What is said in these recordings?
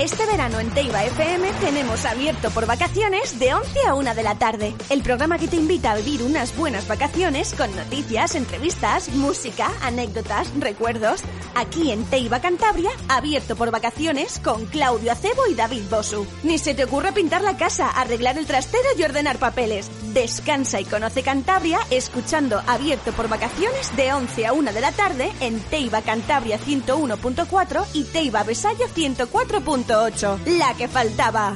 Este verano en Teiba FM tenemos abierto por vacaciones de 11 a 1 de la tarde. El programa que te invita a vivir unas buenas vacaciones con noticias, entrevistas, música, anécdotas, recuerdos. Aquí en Teiba Cantabria, abierto por vacaciones con Claudio Acebo y David Bosu. Ni se te ocurra pintar la casa, arreglar el trastero y ordenar papeles. Descansa y conoce Cantabria escuchando Abierto por vacaciones de 11 a 1 de la tarde en Teiba Cantabria 101.4 y Teiba Besaya 104 la que faltaba.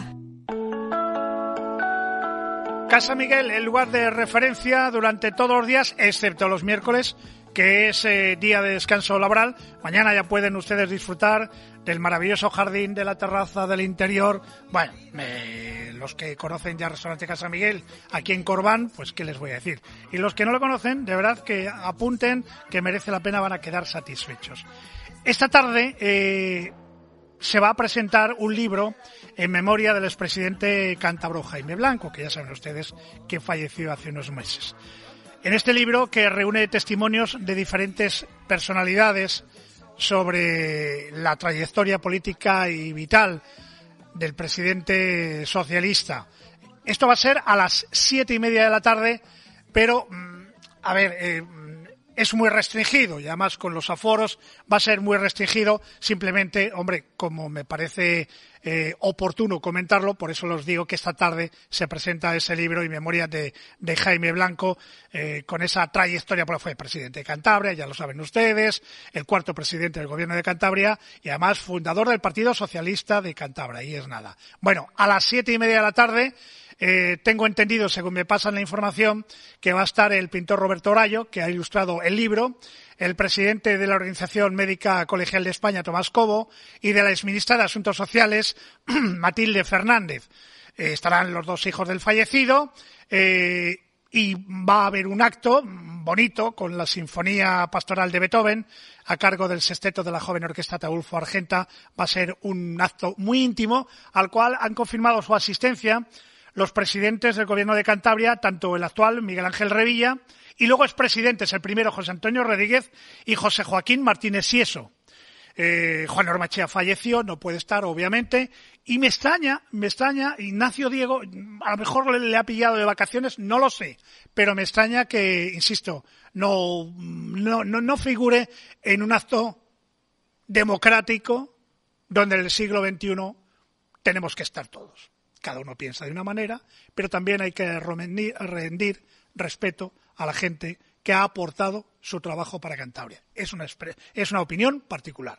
Casa Miguel, el lugar de referencia durante todos los días, excepto los miércoles, que es eh, día de descanso laboral. Mañana ya pueden ustedes disfrutar del maravilloso jardín, de la terraza, del interior. Bueno, los que conocen ya el Restaurante Casa Miguel aquí en Corbán, pues qué les voy a decir. Y los que no lo conocen, de verdad que apunten que merece la pena, van a quedar satisfechos. Esta tarde... Eh, se va a presentar un libro en memoria del expresidente cántabro Jaime Blanco, que ya saben ustedes que falleció hace unos meses. En este libro, que reúne testimonios de diferentes personalidades sobre la trayectoria política y vital del presidente socialista. Esto va a ser a las siete y media de la tarde, pero, mm, a ver, eh, es muy restringido y además con los aforos va a ser muy restringido. Simplemente, hombre, como me parece eh, oportuno comentarlo, por eso los digo que esta tarde se presenta ese libro y memoria de, de Jaime Blanco eh, con esa trayectoria, porque fue presidente de Cantabria, ya lo saben ustedes, el cuarto presidente del gobierno de Cantabria y además fundador del Partido Socialista de Cantabria. Y es nada. Bueno, a las siete y media de la tarde eh, tengo entendido, según me pasan la información, que va a estar el pintor Roberto Orayo, que ha ilustrado el libro, el presidente de la Organización Médica Colegial de España, Tomás Cobo, y de la exministra de Asuntos Sociales, Matilde Fernández. Eh, estarán los dos hijos del fallecido eh, y va a haber un acto bonito con la Sinfonía Pastoral de Beethoven a cargo del sexteto de la joven orquesta Taulfo Argenta. Va a ser un acto muy íntimo al cual han confirmado su asistencia los presidentes del gobierno de Cantabria, tanto el actual, Miguel Ángel Revilla, y luego es presidentes, el primero José Antonio Rodríguez y José Joaquín Martínez Sieso. Eh, Juan Ormachea falleció, no puede estar, obviamente, y me extraña, me extraña, Ignacio Diego, a lo mejor le, ha pillado de vacaciones, no lo sé, pero me extraña que, insisto, no, no, no figure en un acto democrático donde en el siglo XXI tenemos que estar todos cada uno piensa de una manera, pero también hay que rendir, respeto a la gente que ha aportado su trabajo para Cantabria. Es una, es una opinión particular.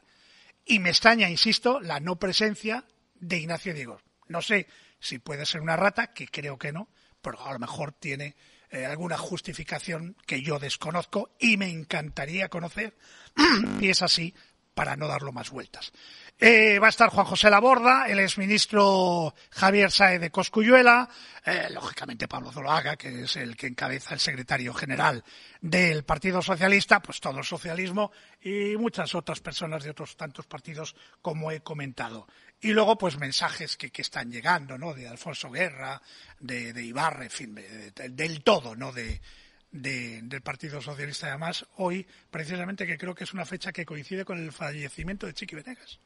Y me extraña, insisto, la no presencia de Ignacio Diego. No sé si puede ser una rata, que creo que no, pero a lo mejor tiene eh, alguna justificación que yo desconozco y me encantaría conocer. y es así para no darlo más vueltas. Eh, va a estar Juan José Laborda, el exministro Javier Saez de Coscuyuela, eh, lógicamente Pablo Zoloaga, que es el que encabeza el secretario general del Partido Socialista, pues todo el socialismo y muchas otras personas de otros tantos partidos como he comentado. Y luego, pues mensajes que, que están llegando, ¿no? De Alfonso Guerra, de, de Ibarra, en fin, de, de, del todo, ¿no? De, de, del Partido Socialista. Además, hoy, precisamente, que creo que es una fecha que coincide con el fallecimiento de Chiqui Venegas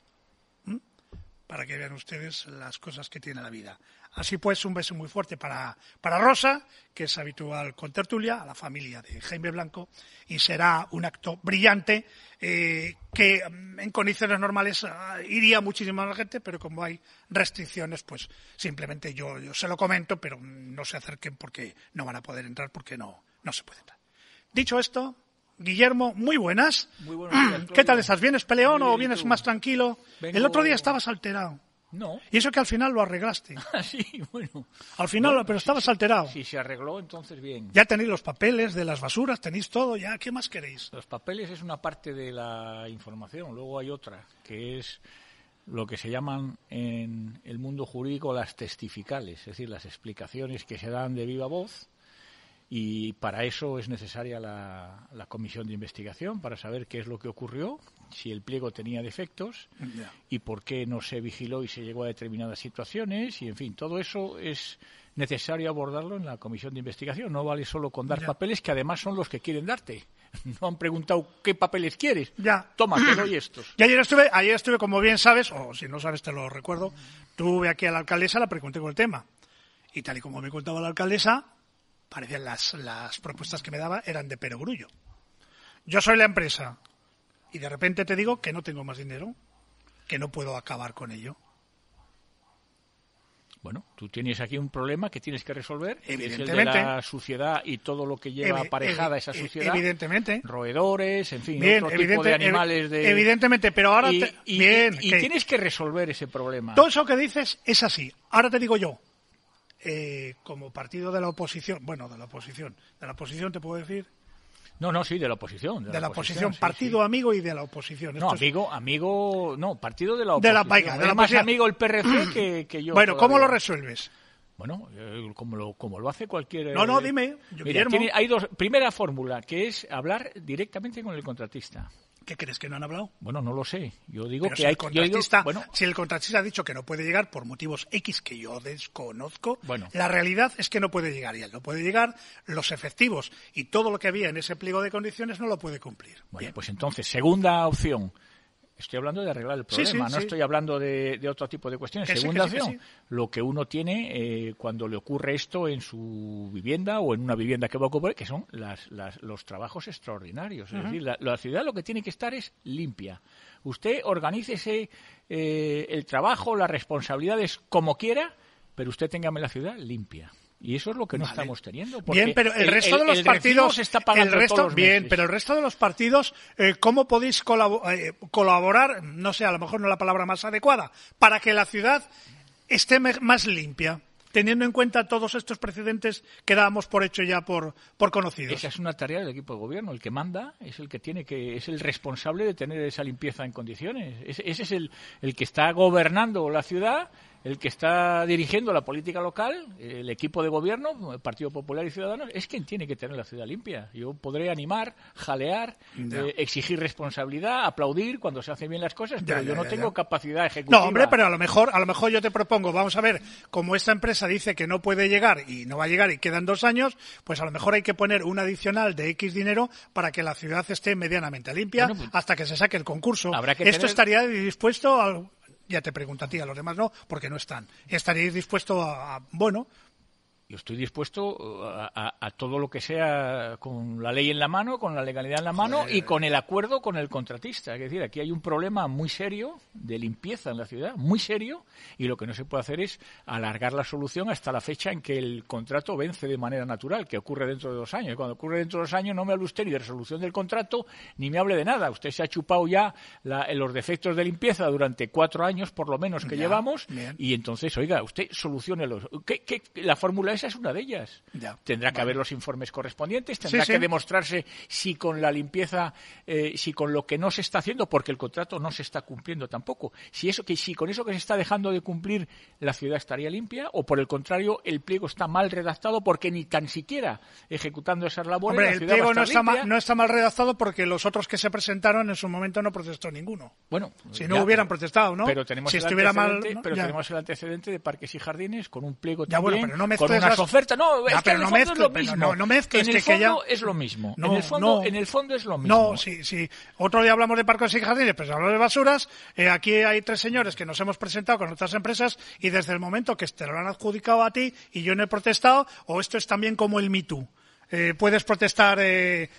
para que vean ustedes las cosas que tiene la vida. Así pues, un beso muy fuerte para, para Rosa, que es habitual con tertulia, a la familia de Jaime Blanco, y será un acto brillante eh, que mm, en condiciones normales uh, iría muchísima más gente, pero como hay restricciones, pues simplemente yo, yo se lo comento, pero no se acerquen porque no van a poder entrar porque no, no se puede entrar. Dicho esto, Guillermo, muy buenas. Muy ¿Qué tal estás? ¿Vienes peleón o vienes más tranquilo? Vengo... El otro día estabas alterado. No. Y eso que al final lo arreglaste. sí, bueno. Al final, bueno, pero estabas alterado. Si se arregló, entonces bien. Ya tenéis los papeles de las basuras, tenéis todo, ya, ¿qué más queréis? Los papeles es una parte de la información, luego hay otra, que es lo que se llaman en el mundo jurídico las testificales, es decir, las explicaciones que se dan de viva voz y para eso es necesaria la, la, comisión de investigación para saber qué es lo que ocurrió, si el pliego tenía defectos yeah. y por qué no se vigiló y se llegó a determinadas situaciones y en fin, todo eso es necesario abordarlo en la comisión de investigación. No vale solo con dar yeah. papeles que además son los que quieren darte. No han preguntado qué papeles quieres. Ya. Toma, te doy estos. Y ayer estuve, ayer estuve, como bien sabes, o si no sabes te lo recuerdo, tuve aquí a la alcaldesa, la pregunté con el tema. Y tal y como me contaba la alcaldesa, parecían las, las propuestas que me daba eran de perogrullo. Yo soy la empresa y de repente te digo que no tengo más dinero, que no puedo acabar con ello. Bueno, tú tienes aquí un problema que tienes que resolver, que es el de Evidentemente. la suciedad y todo lo que lleva aparejada esa suciedad. Evidentemente. Roedores, en fin, Bien, otro tipo de animales de... evidentemente, pero ahora y, te- bien, y que- tienes que resolver ese problema. Todo eso que dices es así. Ahora te digo yo, eh, como partido de la oposición, bueno, de la oposición, de la oposición te puedo decir, No, no, sí, de la oposición. De, de la oposición, partido sí. amigo y de la oposición. No, es- amigo, amigo, no, partido de la De oposición. la- venga, de la más amigo el PRC que, que yo. Bueno, ¿cómo lo todavía. resuelves? Bueno, eh, como lo, como lo hace cualquier... No, no, eh, dime, yo, Mira, tiene- hay dos... Primera fórmula, que es hablar directamente con el contratista. ¿Qué crees que no han hablado? Bueno, no lo sé. Yo digo Pero que si, hay... el digo- bueno, si el contratista ha dicho que no puede llegar por motivos X que yo desconozco, Bueno. la realidad es que no puede llegar y él no puede llegar, los efectivos y todo lo que había en ese pliego de condiciones no lo puede cumplir. Bueno, Bien. pues entonces, segunda opción. Estoy hablando de arreglar el problema, sí, no sí. estoy hablando de, de otro tipo de cuestiones. Que segunda que sí, que opción, lo que uno tiene eh, cuando le ocurre esto en su vivienda o en una vivienda que va a ocupar, que son las, las- los trabajos extraordinarios. Es decir, la, la ciudad lo que tiene que estar es limpia. Usted organícese eh, el trabajo, las responsabilidades como quiera, pero usted téngame la ciudad limpia. Y eso es lo que no Vale. estamos teniendo. Bien, pero el, resto de los el partidos, está pagando el resto, todos los bien, meses. pero el resto de los partidos, eh, ¿cómo podéis eh, colaborar? No sé, a lo mejor no es la palabra más adecuada, para que la ciudad esté más limpia, teniendo en cuenta todos estos precedentes que dábamos por hecho ya por, por conocidos. Esa es una tarea del equipo de gobierno. El que manda es el que tiene que es el responsable de tener esa limpieza en condiciones. Ese, ese es el, el que está gobernando la ciudad, el que está dirigiendo la política local, el equipo de gobierno, el Partido Popular y Ciudadanos, es quien tiene que tener la ciudad limpia. Yo podré animar, jalear, eh, exigir responsabilidad, aplaudir cuando se hacen bien las cosas, pero yo no tengo capacidad ejecutiva. No, hombre, pero a lo mejor, a lo mejor yo te propongo, vamos a ver, como esta empresa dice que no puede llegar y no va a llegar y quedan dos años, pues a lo mejor hay que poner un adicional de X dinero para que la ciudad esté medianamente limpia Bueno, pues- hasta que se saque el concurso. Habrá que Esto tener- estaría dispuesto a, ya te pregunto a ti, a los demás no, porque no están. ¿Estaríais dispuesto a- bueno, Yo estoy dispuesto uh, a, a- a todo lo que sea con la ley en la mano, con la legalidad en la mano y con el acuerdo con el contratista. Es decir, aquí hay un problema muy serio de limpieza en la ciudad, muy serio, y lo que no se puede hacer es alargar la solución hasta la fecha en que el contrato vence de manera natural, que ocurre dentro de dos años. Y cuando ocurre dentro de dos años no me hable usted ni de resolución del contrato ni me hable de nada. Usted se ha chupado ya la- los defectos de limpieza durante cuatro años, por lo menos, que Ya, llevamos, bien. y entonces, oiga, usted soluciónelos. ¿Qué, qué, la fórmula esa es una de ellas. Ya, Tendrá que haber los informes correspondientes, tendrá Sí, que sí. demostrarse si con la limpieza, eh, si con lo que no se está haciendo, porque el contrato no se está cumpliendo tampoco, si eso que si con eso que se está dejando de cumplir la ciudad estaría limpia, o por el contrario el pliego está mal redactado porque ni tan siquiera ejecutando esas labores hombre, la el ciudad pliego no está, mal, no está mal redactado porque los otros que se presentaron en su momento no protestó ninguno. Bueno, Si no ya, hubieran protestado, ¿no? Pero tenemos, si el estuviera mal, pero Ya. tenemos el antecedente de parques y jardines con un pliego Ya, bueno, pero no con las- ofertas. No, es que pero en el no fondo mezcles, es lo pero mismo. no- mezcles, en el fondo es lo mismo. en No, el fondo, no. en el fondo es lo mismo. No, sí, sí. Otro día hablamos de parques y jardines, pues hablamos de basuras. Eh, aquí hay tres señores que nos hemos presentado con otras empresas y desde el momento que te lo han adjudicado a ti y yo no he protestado, o esto es también como el Me Too. Eh, puedes protestar eh,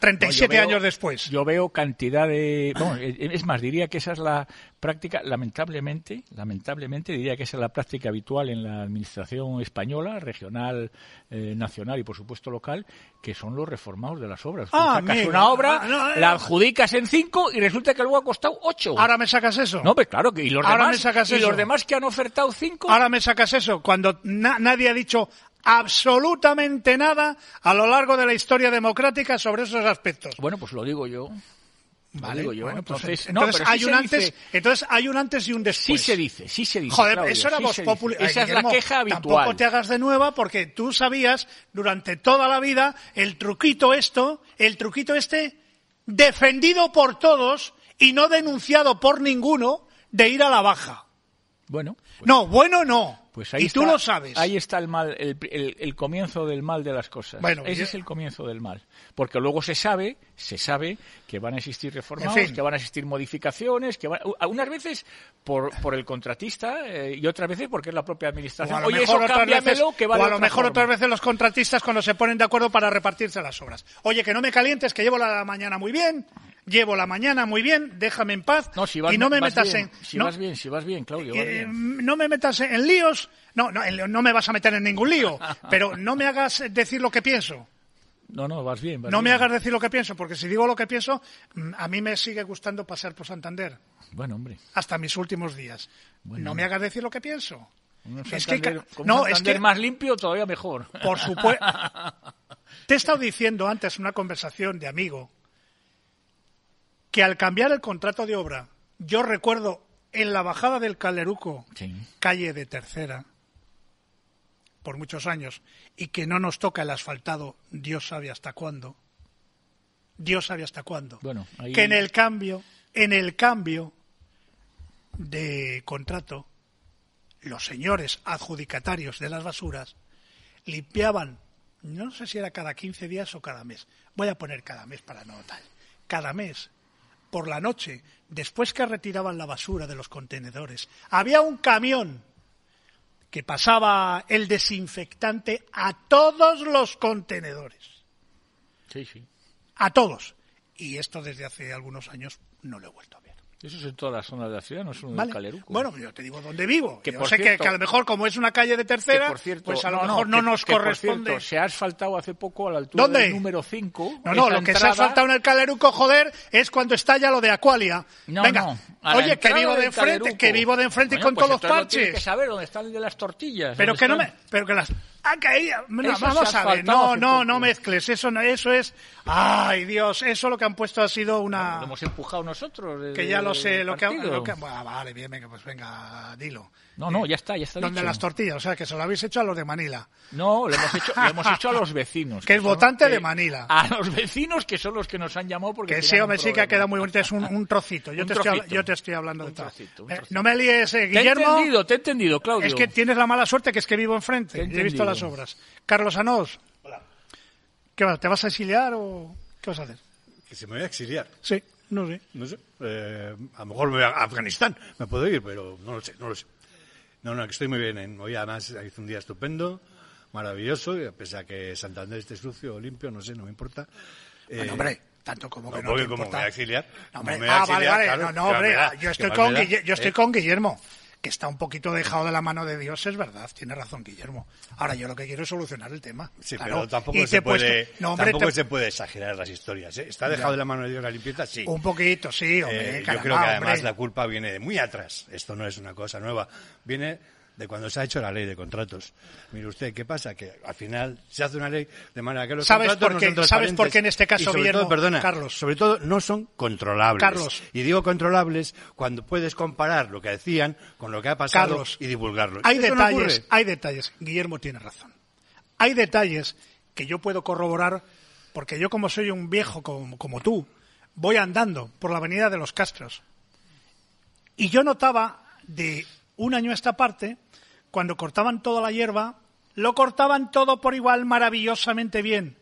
37 yo veo- años después. Yo veo cantidad de. bueno, es más, diría que esa es la práctica, lamentablemente, lamentablemente, diría que esa es la práctica habitual en la administración española, regional, eh, nacional y, por supuesto, local, que son los reformados de las obras. Ah, sacas una obra, Ah, no, eh, la adjudicas en cinco y resulta que luego ha costado ocho. Ahora me sacas eso. no, pues claro, que y los Ahora demás, me sacas y eso. los demás que han ofertado cinco. Ahora me sacas eso, cuando na- nadie ha dicho absolutamente nada a lo largo de la historia democrática sobre esos aspectos. Bueno, pues lo digo yo. Vale, yo. bueno, pues, entonces, no, entonces pero sí hay un antes, dice- entonces hay un antes y un Sí después. se dice, sí se dice. Joder, Claudio, eso era sí Voz. Populi. Esa Ay, es la queja habitual. Tampoco te hagas de nueva porque tú sabías durante toda la vida el truquito esto, el truquito este, defendido por todos y no denunciado por ninguno, de ir a la baja. Bueno, pues, No, bueno no. Pues ahí y tú lo sabes. Ahí está el mal, el, el- el comienzo, el, el- el el comienzo del mal de las cosas. Bueno, Ese es el comienzo del mal, porque luego se sabe, se sabe que van a existir reformas, En fin. que van a existir modificaciones, que van, unas veces por, por el contratista eh, y otras veces porque es la propia O administración. a lo Oye, mejor, eso otras veces, que va o a lo mejor forma. otras veces los contratistas cuando se ponen de acuerdo para repartirse las obras. Oye, que no me calientes, que llevo la mañana muy bien, llevo la mañana muy bien, déjame en paz No, si vas, y no me metas bien, en... Si no, vas bien, si vas bien, Claudio. vas eh, bien. no me metas en líos, no, no, no me vas a meter en ningún lío, pero no me hagas decir lo que pienso. No, no, vas bien. vas No me hagas decir lo que pienso, porque si digo lo que pienso, mm, a mí me sigue gustando pasar por Santander Bueno, hombre. hasta mis últimos días. No me hagas decir lo que pienso. Es que, no, es que más limpio todavía mejor. Por supuesto. Te he estado diciendo antes una conversación de amigo que al cambiar el contrato de obra, yo recuerdo en la bajada del Caleruco, Sí. calle de tercera, por muchos años, y que no nos toca el asfaltado, Dios sabe hasta cuándo. Dios sabe hasta cuándo. Bueno, ahí- Que en el cambio, en el cambio de contrato, los señores adjudicatarios de las basuras limpiaban, no sé si era cada 15 días o cada mes. Voy a poner cada mes para no tal. Cada mes, por la noche, después que retiraban la basura de los contenedores, había un camión que pasaba el desinfectante a todos los contenedores. Sí, sí. A todos. Y esto desde hace algunos años no lo he vuelto a ver. Eso es en todas las zonas de la ciudad, no es un ¿Vale? Caleruco. Bueno, yo te digo dónde vivo. Que Yo por sé que- cierto- que, a lo mejor, como es una calle de tercera, por cierto, pues a lo no, mejor no, que- nos que, por corresponde. cierto, se ha asfaltado hace poco a la altura ¿Dónde? del número 5. No, no, lo que se ha faltado en el Caleruco, joder, es cuando está ya lo de Aqualia. No, Venga, no, a oye, que vivo de enfrente, Caleruco. que vivo de enfrente y Bueno, con pues todos los lo tienes que parches. saber dónde está el de las tortillas. Pero que no me, están. pero que las ha caído. No, vamos a ver, no, no, poco. no mezcles, eso no, eso es, ay Dios, eso lo que han puesto ha sido Lo una, hemos empujado nosotros. que ya lo sé, lo que, lo que, bueno, vale, bien, venga, pues venga, dilo. No, no, ya está, ya está Donde dicho. las tortillas, o sea, que se lo habéis hecho a los de Manila. No, lo hemos hecho, lo hemos hecho a los vecinos. Que es votante que- de Manila. A los vecinos que son los que nos han llamado porque Que sí, hombre, sí que ha quedado muy bonito. Es un, un trocito. Yo, Un te estoy, habla- trocito. yo te estoy hablando de Un trocito, Eh, no me líes, eh, Te he Guillermo. entendido, te he entendido, Claudio. Es que tienes la mala suerte que es que vivo enfrente. Te he y he visto las obras. Carlos Anós. ¿Qué vas? ¿Te vas a exiliar o qué vas a hacer? Que se me voy a exiliar. Sí, no sé. No sé. Eh, a lo mejor me voy a Afganistán. Me puedo ir, pero no lo sé, no lo sé. No, no, que estoy muy bien. En, hoy además hizo un día estupendo, maravilloso, y pese a que Santander esté sucio o limpio, no sé, no me importa. Eh, Bueno, hombre, tanto como no, que no porque te como me importa. voy a exiliar. No, como hombre, ah, vale, exiliar, vale. claro, no, no, ¿qué hombre. da? Yo ¿Qué estoy, con, da? Yo estoy ¿Eh? con Guillermo. Que está un poquito dejado de la mano de Dios, es verdad. Tiene razón, Guillermo. Ahora, yo lo que quiero es solucionar el tema. Sí, Claro. pero tampoco, Y se puesto- puede, No, hombre, tampoco te- se puede exagerar las historias. ¿eh? ¿Está dejado de la mano de Dios la limpieza? Sí. Un poquito, sí, hombre. Eh, yo creo que además hombre. la culpa viene de muy atrás. Esto no es una cosa nueva. Viene de cuando se ha hecho la ley de contratos. Mire usted, ¿qué pasa? Que al final se hace una ley de manera que los ¿Sabes contratos por no son sabes por qué en este caso, Guillermo, todo, perdona, Carlos? sobre todo no son controlables. Carlos. Y digo controlables cuando puedes comparar lo que decían con lo que ha pasado Carlos, y divulgarlo. Hay Eso detalles, hay detalles. Guillermo tiene razón. Hay detalles que yo puedo corroborar porque yo como soy un viejo como, como tú, voy andando por la avenida de los Castros. Y yo notaba de un año a esta parte, cuando cortaban toda la hierba, lo cortaban todo por igual maravillosamente bien.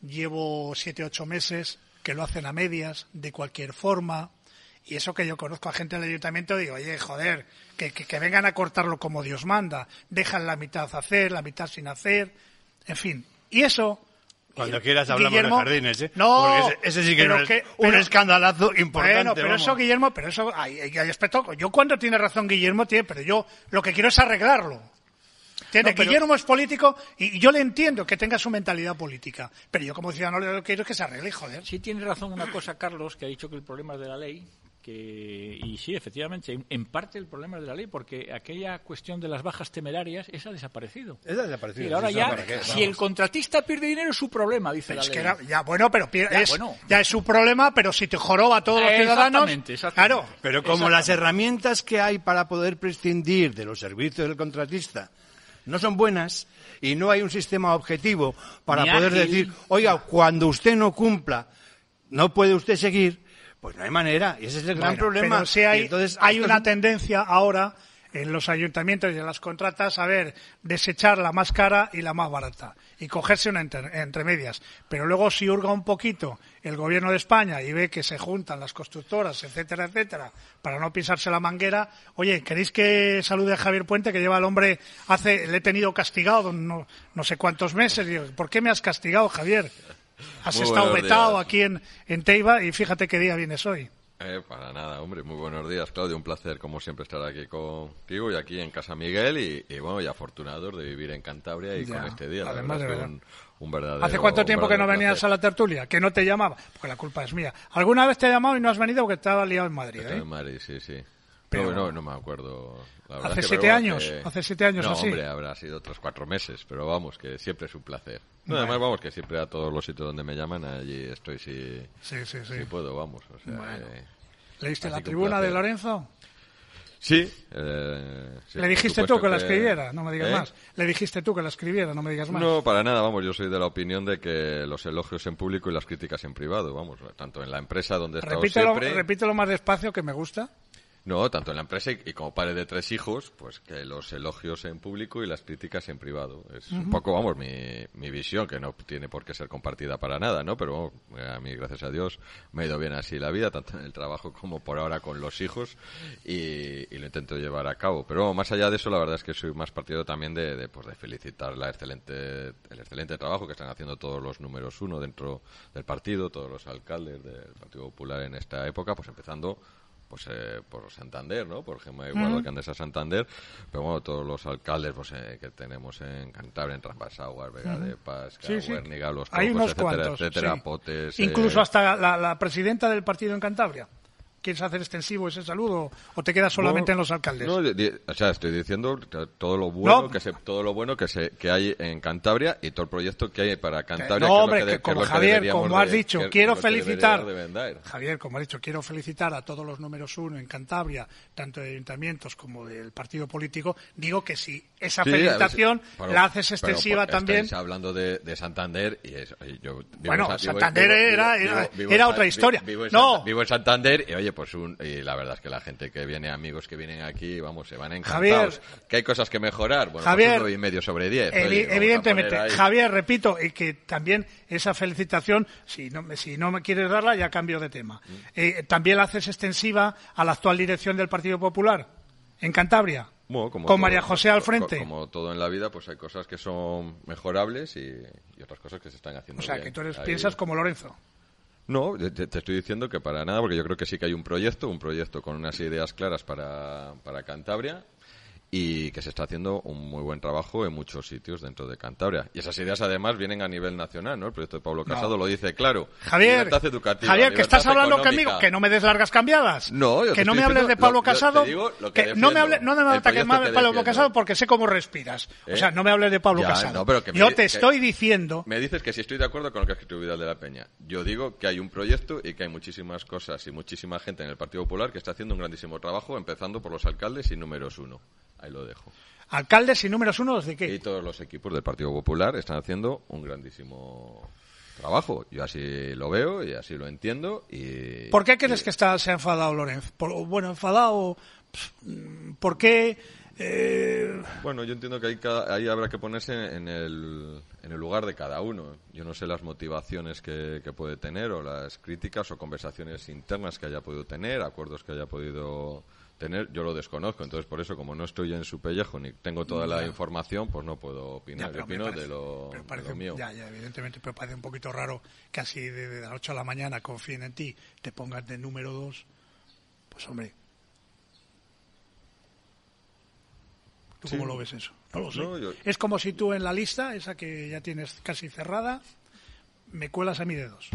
Llevo siete, ocho meses que lo hacen a medias, de cualquier forma. Y eso que yo conozco a gente del ayuntamiento, digo, oye, joder, que, que, que vengan a cortarlo como Dios manda. Dejan la mitad hacer, la mitad sin hacer. En fin. Y eso. Cuando quieras hablamos Guillermo- de jardines, ¿eh? No, Porque ese, ese sí que pero no es que- un pero- escandalazo importante. Bueno, pero vamos. eso, Guillermo, pero eso hay, hay, hay aspecto. Yo cuando tiene razón Guillermo, tiene, pero yo lo que quiero es arreglarlo. Tiene, No, pero- Guillermo es político y yo le entiendo que tenga su mentalidad política. Pero yo como ciudadano lo que quiero es que se arregle, joder. Sí tiene razón una cosa, Carlos, que ha dicho que el problema es de la ley. Que, y sí, efectivamente, en, parte el problema es de la ley, porque aquella cuestión de las bajas temerarias, esa ha desaparecido. Esa ha desaparecido, Y ahora ya, si el contratista pierde dinero es su problema, dice Pero la es ley. que era- ya, bueno, pero pi- Ya, es, bueno. ya es su problema, pero si te joroba a todos los ciudadanos. exactamente, exactamente. Claro. Pero como las herramientas que hay para poder prescindir de los servicios del contratista no son buenas y no hay un sistema objetivo para Ni poder ágil. decir, oiga, cuando usted no cumpla, no puede usted seguir, pues no hay manera. Y ese es el gran Bueno, problema. Pero sí Y hay, entonces, hay una tendencia ahora en los ayuntamientos y en las contratas, a ver, desechar la más cara y la más barata y cogerse una entre, entre medias. Pero luego si hurga un poquito el gobierno de España y ve que se juntan las constructoras, etcétera, etcétera, para no pisarse la manguera, oye, ¿queréis que salude a Javier Puente, que lleva al hombre, hace, le he tenido castigado no, no sé cuántos meses? Digo, ¿Por qué me has castigado, Javier? Has Muy estado vetado días. aquí en, en Teiba y fíjate qué día vienes hoy. Eh, para nada, hombre. Muy buenos días, Claudio. Un placer, como siempre, estar aquí contigo y aquí en Casa Miguel. Y, y, bueno, y afortunados de vivir en Cantabria y Ya, con este día. La además verdad de verdad. un, un verdadero. ¿Hace cuánto tiempo que no venías placer. a la tertulia? Que no te llamaba, porque la culpa es mía. ¿Alguna vez te he llamado y no has venido porque estaba liado en Madrid? Estaba ¿eh? en Madrid, sí, sí. Pero- no, no, no me acuerdo. La verdad ¿Hace es que, siete años? que- ¿Hace siete años no, así? hombre, habrá sido otros cuatro meses, pero vamos, que siempre es un placer. No, Bueno. Además, vamos, que siempre a todos los sitios donde me llaman, allí estoy si, Sí, sí, sí. si puedo, vamos. O sea, Bueno. que- ¿Leíste la tribuna de. Lorenzo? Sí, eh, sí, ¿Le dijiste tú que la escribiera? No me digas ¿Eh? más. ¿Le dijiste tú que la escribiera? No me digas más. No, para nada, vamos, yo soy de la opinión de que los elogios en público y las críticas en privado, vamos, tanto en la empresa donde he estado repítelo, siempre... repítelo más despacio que me gusta. No, tanto en la empresa y, y como padre de tres hijos, pues que los elogios en público y las críticas en privado. Es un poco, vamos, mi, mi visión, que no tiene por qué ser compartida para nada, ¿no? Pero bueno, a mí, gracias a Dios, me ha ido bien así la vida, tanto en el trabajo como por ahora con los hijos, y, y lo intento llevar a cabo. Pero bueno, más allá de eso, la verdad es que soy más partidario también de, de, pues, de felicitar la excelente, el excelente trabajo que están haciendo todos los números uno dentro del partido, todos los alcaldes del Partido Popular en esta época, pues empezando pues eh, por Santander, ¿no? Por Gemma igual alcaldesa Santander, pero bueno, todos los alcaldes pues, eh, que tenemos en Cantabria, en Trambasaguas, Vega de Pasca, Sí, Los Cocos, etcétera, cuantos. etcétera, sí. Potes... Incluso eh, hasta la, la presidenta del partido en Cantabria. ¿Quieres hacer extensivo ese saludo o te quedas solamente no, en los alcaldes? No, o sea, estoy diciendo todo lo bueno No. que se, todo lo bueno que se que hay en Cantabria y todo el proyecto que hay para Cantabria. no, hombre, que como Javier, como has de- dicho, quiero felicitar. Javier, como has dicho, quiero felicitar a todos los números uno en Cantabria, tanto de ayuntamientos como del partido político. Digo que si esa Sí, ver felicitación pero- la haces extensiva también. hablando de, de Santander y yo vivo Bueno, en Santander vivo- era- vivo- era- vivo- era en otra historia. No. Vivo en Santander y oye, pues un, y la verdad es que la gente que viene, amigos que vienen aquí, vamos, se van encantados. Javier. que hay cosas que mejorar, bueno, Javier. pues un nueve y medio sobre 10. Evi- oye, vamos a evidentemente. Javier, repito, y que también esa felicitación, si no, me- si no me quieres darla, ya cambio de tema. Mm. Eh, también la haces extensiva a la actual dirección del Partido Popular en Cantabria, Bueno, como con todo- María José al frente. Como todo en la vida, pues hay cosas que son mejorables y, y otras cosas que se están haciendo o sea, bien. que tú eres, Ahí- piensas como Lorenzo. No, te, te estoy diciendo que para nada, porque yo creo que sí que hay un proyecto, un proyecto con unas ideas claras para, para Cantabria y que se está haciendo un muy buen trabajo en muchos sitios dentro de Cantabria. Y esas ideas además vienen a nivel nacional, ¿no? El proyecto de Pablo Casado lo dice claro. Javier, Javier, que estás hablando económica. conmigo, que no me des largas cambiadas. No, yo que no me hables de Pablo lo- Casado. digo lo que que no me hables, no me ataques más de Pablo. Casado porque sé cómo respiras. O ¿Eh? sea, no me hables de Pablo Ya, Casado. no, pero que me Yo di- te que- estoy diciendo Me dices que si estoy de acuerdo con lo que ha escrito Vidal de la Peña. Yo digo que hay un proyecto y que hay muchísimas cosas y muchísima gente en el Partido Popular que está haciendo un grandísimo trabajo, empezando por los alcaldes y números uno. Ahí lo dejo. alcaldes y números uno de Y qué. todos los equipos del Partido Popular están haciendo un grandísimo trabajo. Yo así lo veo y así lo entiendo. Y, ¿Por qué crees y- que está, se ha enfadado Lorenzo? Por- bueno, enfadado. ¿Por qué? Eh, Bueno, yo entiendo que ahí, cada- ahí habrá que ponerse en el, en el lugar de cada uno. Yo no sé las motivaciones que, que puede tener o las críticas o conversaciones internas que haya podido tener, acuerdos que haya podido tener, yo lo desconozco. Entonces, por eso, como no estoy en su pellejo ni tengo toda la información, pues no puedo opinar. Yo opino parece- de lo, de mío. Ya, ya, evidentemente, pero parece un poquito raro que así de, de la noche a la mañana confíen en ti, te pongas de número dos. Pues hombre. ¿Tú Sí. cómo lo ves eso? No lo sé. No, yo- Es como si tú en la lista, esa que ya tienes casi cerrada, me cuelas a mí de dos.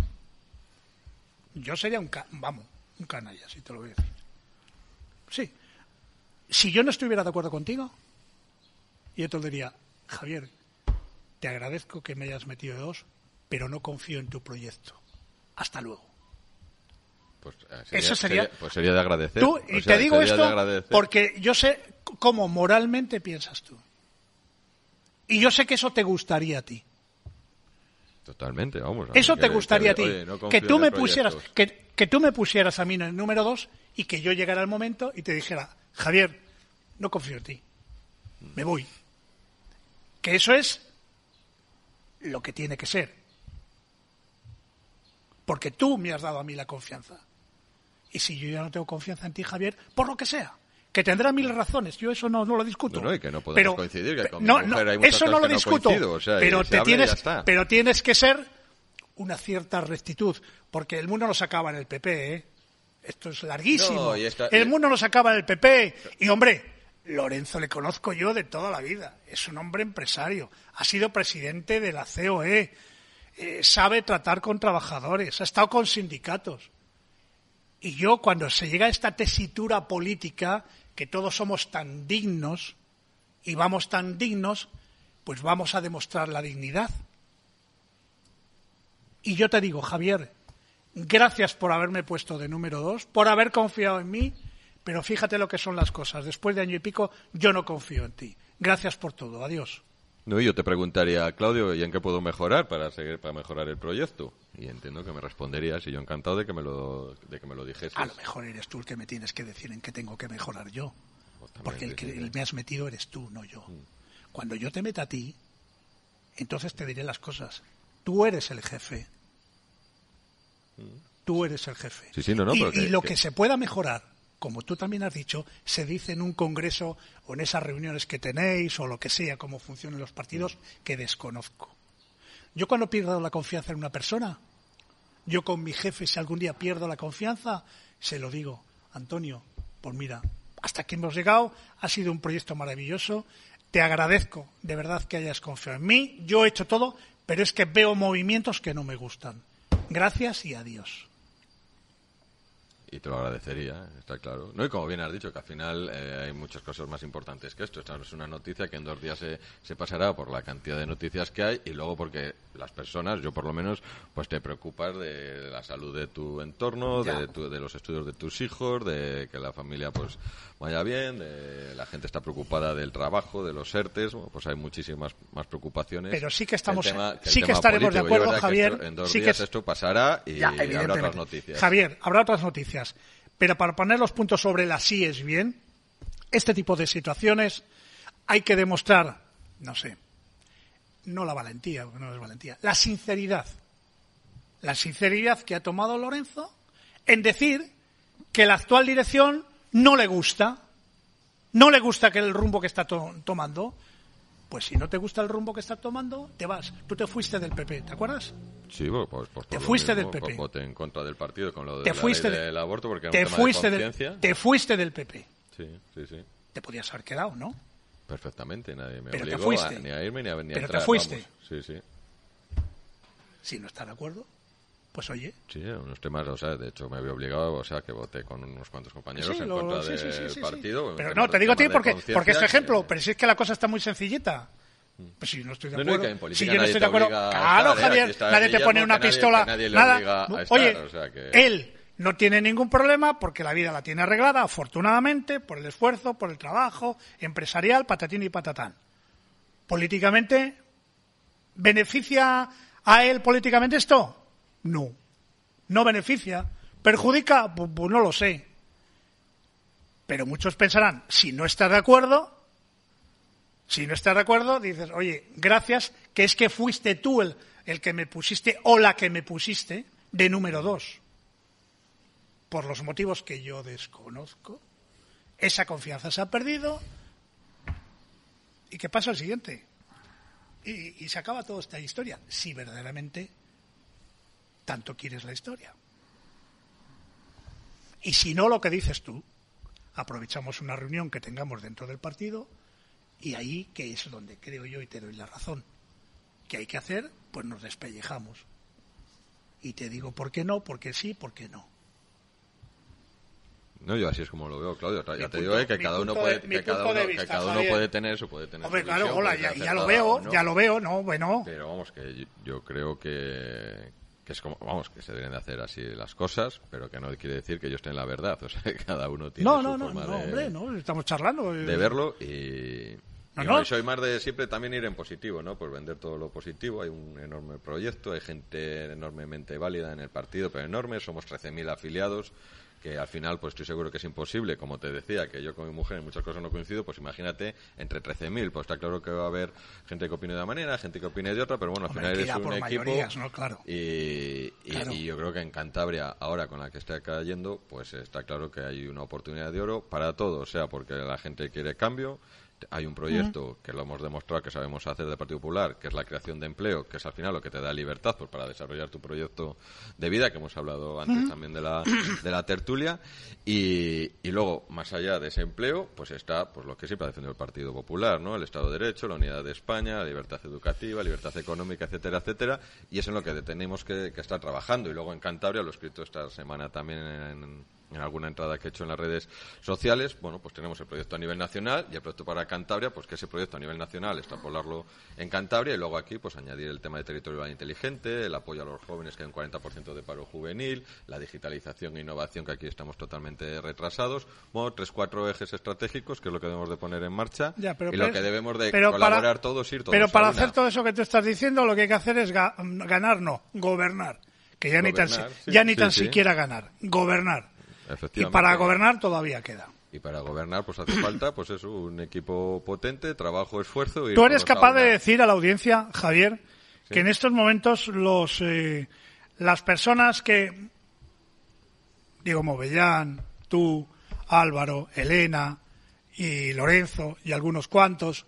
Yo sería un, ca- vamos, un canalla, si te lo voy a decir. Sí. Si yo no estuviera de acuerdo contigo, yo te lo diría, Javier, te agradezco que me hayas metido de dos, pero no confío en tu proyecto. Hasta luego. Pues, eh, Eso sería- pues sería de agradecer. Tú, O y sea, te digo sería esto porque yo sé cómo moralmente piensas tú. Y yo sé que eso te gustaría a ti. Totalmente, vamos. Eso te gustaría a ti. oye, no que tú me pusieras, que, que tú me pusieras a mí en el número dos y que yo llegara al momento y te dijera, Javier, no confío en ti. Me voy. Que eso es lo que tiene que ser. Porque tú me has dado a mí la confianza. Y si yo ya no tengo confianza en ti, Javier, por lo que sea, que tendrá mil razones, yo eso no, no lo discuto. No, no, y que no podemos coincidir, que con mi no, mujer no, hay muchas eso no lo discuto, coincido, o sea, pero, te tienes, pero tienes que ser una cierta rectitud, porque el mundo no se acaba en el PP, ¿eh? Esto es larguísimo. Esta- el mundo no se acaba en el PP. Y hombre, Lorenzo le conozco yo de toda la vida. Es un hombre empresario. Ha sido presidente de la COE. eh, sabe tratar con trabajadores. Ha estado con sindicatos. Y yo, cuando se llega a esta tesitura política, que todos somos tan dignos y vamos tan dignos, pues vamos a demostrar la dignidad. Y yo te digo, Javier, gracias por haberme puesto de número dos, por haber confiado en mí, pero fíjate lo que son las cosas. Después de año y pico, yo no confío en ti. Gracias por todo. Adiós. No, y yo te preguntaría, Claudio, ¿y en qué puedo mejorar para seguir para mejorar el proyecto? Y entiendo que me responderías y yo encantado de que me lo de que me lo dijese. A lo mejor eres tú el que me tienes que decir en qué tengo que mejorar yo. Porque el que decirme. me has metido eres tú, no yo. Cuando yo te meta a ti, entonces te diré las cosas. Tú eres el jefe. Tú eres el jefe. Sí, sí, no, no, y, que- lo que- que se pueda mejorar, como tú también has dicho, se dice en un congreso o en esas reuniones que tenéis o lo que sea, cómo funcionan los partidos, que desconozco. Yo cuando pierdo la confianza en una persona, yo con mi jefe, si algún día pierdo la confianza, se lo digo, Antonio, pues mira, hasta aquí hemos llegado, ha sido un proyecto maravilloso, te agradezco de verdad que hayas confiado en mí, yo he hecho todo, pero es que veo movimientos que no me gustan. Gracias y adiós. Y te lo agradecería, está claro. No, y como bien has dicho, que al final eh, hay muchas cosas más importantes que esto. Esta es una noticia que en dos días se, se pasará por la cantidad de noticias que hay y luego porque las personas, yo por lo menos, pues te preocupas de la salud de tu entorno, de, tu- de los estudios de tus hijos, de que la familia pues vaya bien, de la gente está preocupada del trabajo, de los ERTES, bueno, pues hay muchísimas más preocupaciones. Pero sí que estamos- tema- el sí que estaremos de político. Acuerdo, verdad que Javier, esto- en dos sí que días es- esto pasará y Ya, habrá otras noticias. Javier, habrá otras noticias. Pero para poner los puntos sobre las es bien, este tipo de situaciones hay que demostrar, no sé, no la valentía, porque no es valentía, la sinceridad. La sinceridad que ha tomado Lorenzo en decir que la actual dirección no le gusta, no le gusta que el rumbo que está to- tomando. Pues si no te gusta el rumbo que está tomando, te vas. Tú te fuiste del PP, ¿te acuerdas? Sí, pues, pues, pues Te fuiste mismo, del PP. pues voté en contra del partido con lo de Te la fuiste ley de- del aborto porque era te un tema fuiste de del, conciencia. te fuiste del PP. Sí, sí, sí. Te podías haber quedado, ¿no? Perfectamente, nadie me Pero te obligó a- fuiste. ni a irme ni a, ni a Pero te entrar, fuiste. vamos. Sí, sí. Si no estás de acuerdo, pues oye. Sí, unos temas, o sea, de hecho me había obligado, o sea, que voté con unos cuantos compañeros Sí, en lo- contra sí, del sí, partido. Pero no, te digo a ti porque, porque es que- ejemplo, pero si es que la cosa está muy sencillita. Pues si no estoy de No, no, y acuerdo. si yo no estoy de acuerdo. Claro, estar, ¿eh? Javier, nadie te pone una nadie- pistola. nadie nada. estar, Oye, o sea que- él no tiene ningún problema porque la vida la tiene arreglada, afortunadamente, por el esfuerzo, por el trabajo empresarial, patatín y patatán. Políticamente, ¿beneficia a él políticamente esto? No. No beneficia. ¿Perjudica? Pues, no lo sé. Pero muchos pensarán, si no estás de acuerdo, si no estás de acuerdo, dices, oye, gracias, que es que fuiste tú el, el que me pusiste o la que me pusiste de número dos. Por los motivos que yo desconozco, esa confianza se ha perdido. ¿Y qué pasa al siguiente? Y, y se acaba toda esta historia, si verdaderamente tanto quieres la historia. Y si no, lo que dices tú, aprovechamos una reunión que tengamos dentro del partido y ahí, que es donde creo yo y te doy la razón, que hay que hacer, pues nos despellejamos. Y te digo por qué no, por qué sí, por qué no. No, yo así es como lo veo, Claudio. Ya Mi te punto- digo eh, que cada uno de- puede, que cada uno, que cada puede tener su, puede tener Hombre, su claro, visión, hola, ya, lo veo, no. ya lo veo, no, bueno. Pero vamos, que yo, yo creo que, que es como, vamos, que se deben de hacer así las cosas, pero que no quiere decir que yo esté en la verdad. O sea, que cada uno tiene No, su no, no, forma no, de, hombre, no, estamos charlando. eh. de verlo y, No, y no. soy más de siempre también ir en positivo, ¿no? Pues vender todo lo positivo. Hay un enorme proyecto, hay gente enormemente válida en el partido, pero enorme. Somos 13.000 afiliados que al final pues estoy seguro que es imposible, como te decía, que yo con mi mujer en muchas cosas no coincido, pues imagínate entre 13.000, pues está claro que va a haber gente que opine de una manera, gente que opine de otra, pero bueno, al final eres un equipo ¿no? Claro. y, y- Claro. y yo creo que en Cantabria, ahora con la que está cayendo, pues está claro que hay una oportunidad de oro para todo, o sea, porque la gente quiere cambio, hay un proyecto que lo hemos demostrado que sabemos hacer del Partido Popular, que es la creación de empleo, que es al final lo que te da libertad pues, para desarrollar tu proyecto de vida, que hemos hablado antes también de la, de la tertulia. Y, y luego, más allá de ese empleo, pues está pues lo que siempre ha defendido el Partido Popular, ¿no? El Estado de Derecho, la unidad de España, la libertad educativa, libertad económica, etcétera, etcétera. Y es en lo que tenemos que, que estar trabajando. Y luego en Cantabria, lo he escrito esta semana también en, en alguna entrada que he hecho en las redes sociales, bueno, pues tenemos el proyecto a nivel nacional y el proyecto para Cantabria, pues que ese proyecto a nivel nacional extrapolarlo en Cantabria y luego aquí pues añadir el tema de territorio inteligente, el apoyo a los jóvenes que hay un 40% de paro juvenil, la digitalización e innovación que aquí estamos totalmente retrasados, bueno, tres, cuatro ejes estratégicos que es lo que debemos de poner en marcha Ya, pero y lo que debemos de pero para- colaborar todos, ir todos Pero para hacer todo eso que tú estás diciendo, lo que hay que hacer es ga- ganar, no, gobernar. Que ya ni tan, sí, ya ni sí, tan sí. siquiera ganar, gobernar. Y para gobernar todavía queda. Y para gobernar, pues hace falta, pues eso, un equipo potente, trabajo, esfuerzo. y Tú eres capaz de decir a la audiencia, Javier, que en estos momentos los eh, las personas que Diego Movellán, tú, Álvaro, Elena y Lorenzo y algunos cuantos,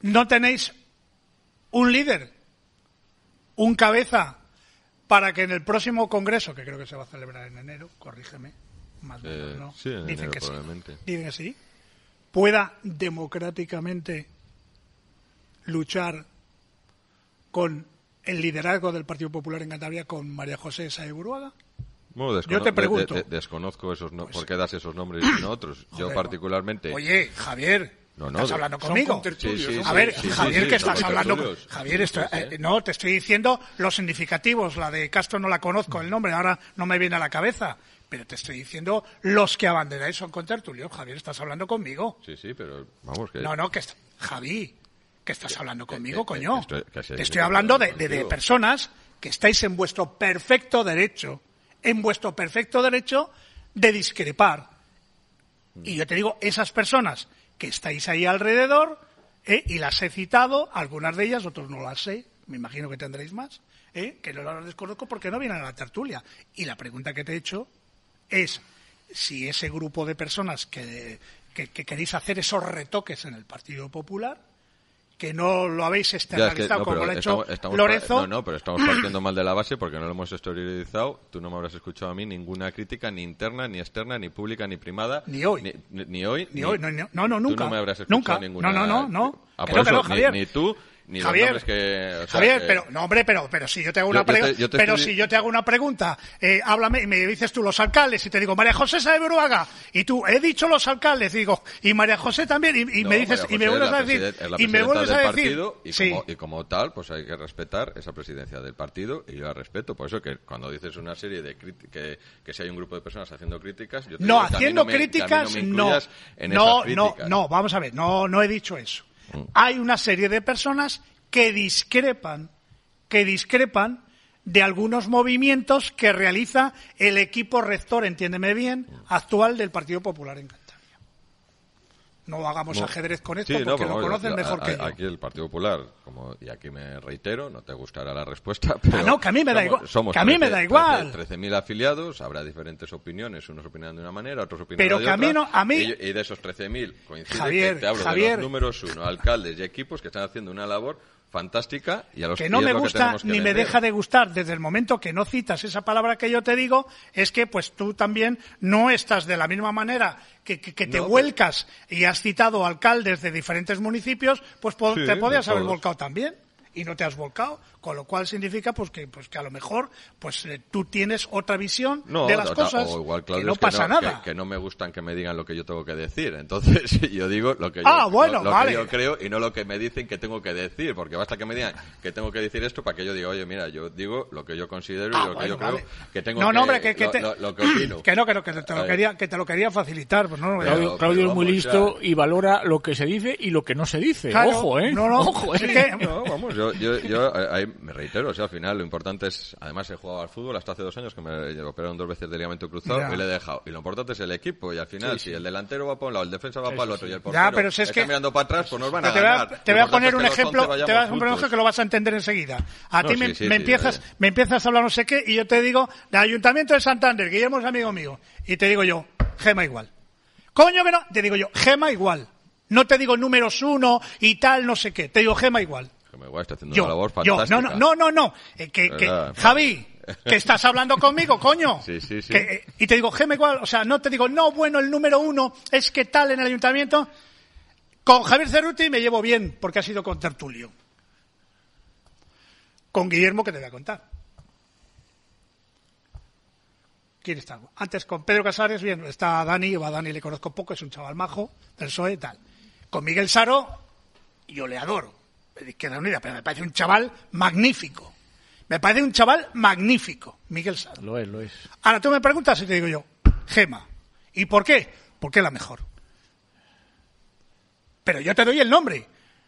no tenéis un líder, un cabeza para que en el próximo congreso, que creo que se va a celebrar en enero, corrígeme, más o menos, Eh, ¿no? sí, en Dicen enero que sí. Dicen que sí. Pueda democráticamente luchar con el liderazgo del Partido Popular en Cantabria con María José Saeburuaga. Bueno, Yo te de- pregunto. de- desconozco esos no, por qué das esos nombres y no otros. Yo particularmente. Oye, Javier, No, no, ¿estás hablando conmigo? Sí, sí, A ver, sí, Javier, sí, que estás hablando. Javier, esto- eh, no, te estoy diciendo los significativos. La de Castro no la conozco el nombre, ahora no me viene a la cabeza. Pero te estoy diciendo los que abanderáis son contertulios. Javier, estás hablando conmigo. Sí, sí, pero vamos que. No, no, que Javi, que estás hablando conmigo, que- coño. estoy- Te estoy hablando de, de- personas que estáis en vuestro perfecto derecho, en vuestro perfecto derecho de discrepar. Y yo te digo, esas personas que estáis ahí alrededor, ¿eh? y las he citado, algunas de ellas, otros no las sé, me imagino que tendréis más, ¿eh? que no las desconozco porque no vienen a la tertulia. Y la pregunta que te he hecho es si ese grupo de personas que, que- que queréis hacer esos retoques en el Partido Popular, que no lo habéis Ya, es que- externalizado no, como lo ha hecho estamos- Lorenzo. No, no, pero estamos partiendo mal de la base porque no lo hemos exteriorizado. Tú no me habrás escuchado a mí ninguna crítica, ni interna, ni externa, ni pública, ni primada. Ni hoy. Ni, ni- ni hoy. Ni hoy, no, no, nunca. Tú no me habrás escuchado Nunca. ninguna. No, no, no, no. Ah, por eso. Ni, ni tú, ni Javier, los nombres que. o sea, Javier, que- pero no, hombre, pero pero si yo te hago Yo- una pregunta, pero estoy- si yo te hago una pregunta, eh, háblame y me dices tú los alcaldes y te digo María José Saeberuaga y tú he dicho los alcaldes digo y María José también y, y No, me dices y me vuelves a decir y me vuelves a decir y, sí. como, y como tal pues hay que respetar esa presidencia del partido y yo la respeto por eso que cuando dices una serie de críticas que, que si hay un grupo de personas haciendo críticas yo te No, digo que a mí haciendo no me- que a mí críticas, no me no. en No, esas no, críticas. no, vamos a ver, no, no he dicho eso. Hay una serie de personas que discrepan, que discrepan de algunos movimientos que realiza el equipo rector, entiéndeme bien, actual del Partido Popular en Cantabria. No hagamos No. ajedrez con esto Sí, no, porque pero lo conocen mejor a- que yo. Aquí el Partido Popular, como, y aquí me reitero, no te gustará la respuesta, pero... Ah, no, que a mí me da igual, Somos que a mí me 13 da igual. 13.000 afiliados, habrá diferentes opiniones, unos opinan de una manera, otros opinan Pero de que a otra. mí no- a mí- Y, y de esos 13.000 coincide Javier, que te hablo Javier. de los números uno, alcaldes y equipos que están haciendo una labor fantástica y a los que no me que gusta que ni me deja de gustar desde el momento que no citas esa palabra que yo te digo, es que pues tú también no estás de la misma manera que, te No, vuelcas y has citado alcaldes de diferentes municipios, pues Sí, te podías haber volcado también y no te has volcado, con lo cual significa pues que pues que a lo mejor pues eh, tú tienes otra visión No, de las o- cosas o igual, que Claudio, no es pasa que nada. Que, que no me gustan que me digan lo que yo tengo que decir. Entonces, yo digo lo que yo, Ah, bueno, lo, lo vale. que yo creo y no lo que me dicen que tengo que decir. Porque basta que me digan que tengo que decir esto para que yo diga, oye, mira, yo digo lo que yo considero Ah, y lo que yo creo que tengo no, que, no, hombre, que, que lo, te- lo- lo que opino. que no, que no, que te lo quería, que te lo quería facilitar, pues no, no, Pero- Claudio, Claudio es muy vamos, listo y valora lo que se dice y lo que no se dice. Claro, Ojo, ¿eh? no, no, Ojo, ¿eh? es que- No, vamos, yo yo, yo, yo ahí me reitero, o sea, al final lo importante es, además he jugado al fútbol hasta hace dos años que me operaron dos veces de ligamento cruzado Ya. y le he dejado. Y lo importante es el equipo y al final si el delantero va para un lado, el defensa va para el otro y el Ya, portero pero si es está que- mirando para atrás, pues nos van a Te voy a, te voy a poner un ejemplo, 11 te voy a poner un ejemplo que lo vas a entender enseguida. A No, ti sí, me, sí, me sí, empiezas, ya, ya. me empiezas a hablar no sé qué y yo te digo, del Ayuntamiento de Santander, Guillermo es amigo mío, y te digo yo, Gema igual. Coño que no, te digo yo, Gema igual. No te digo números uno y tal, no sé qué, te digo Gema igual. Guay, está haciendo Yo, una labor yo, fantástica. no, no, no, no, no. Eh, que, que-. Javi, que estás hablando conmigo, coño. Sí, sí, sí. Que, eh, y te digo, Gema igual, o sea, no te digo, no, bueno, el número uno es que tal en el ayuntamiento. Con Javier Cerruti me llevo bien, porque ha sido con Tertulio. Con Guillermo, que te voy a contar. ¿Quién está? Antes con Pedro Casares, bien, está Dani, o a Dani le conozco poco, es un chaval majo, del PSOE, tal. Con Miguel Saro, yo le adoro, de Izquierda Unida, pero me parece un chaval magnífico. Me parece un chaval magnífico, Miguel Saro. Lo es, lo es. Ahora tú me preguntas y te digo yo, Gema. ¿Y por qué? Porque es la mejor. Pero yo te doy el nombre.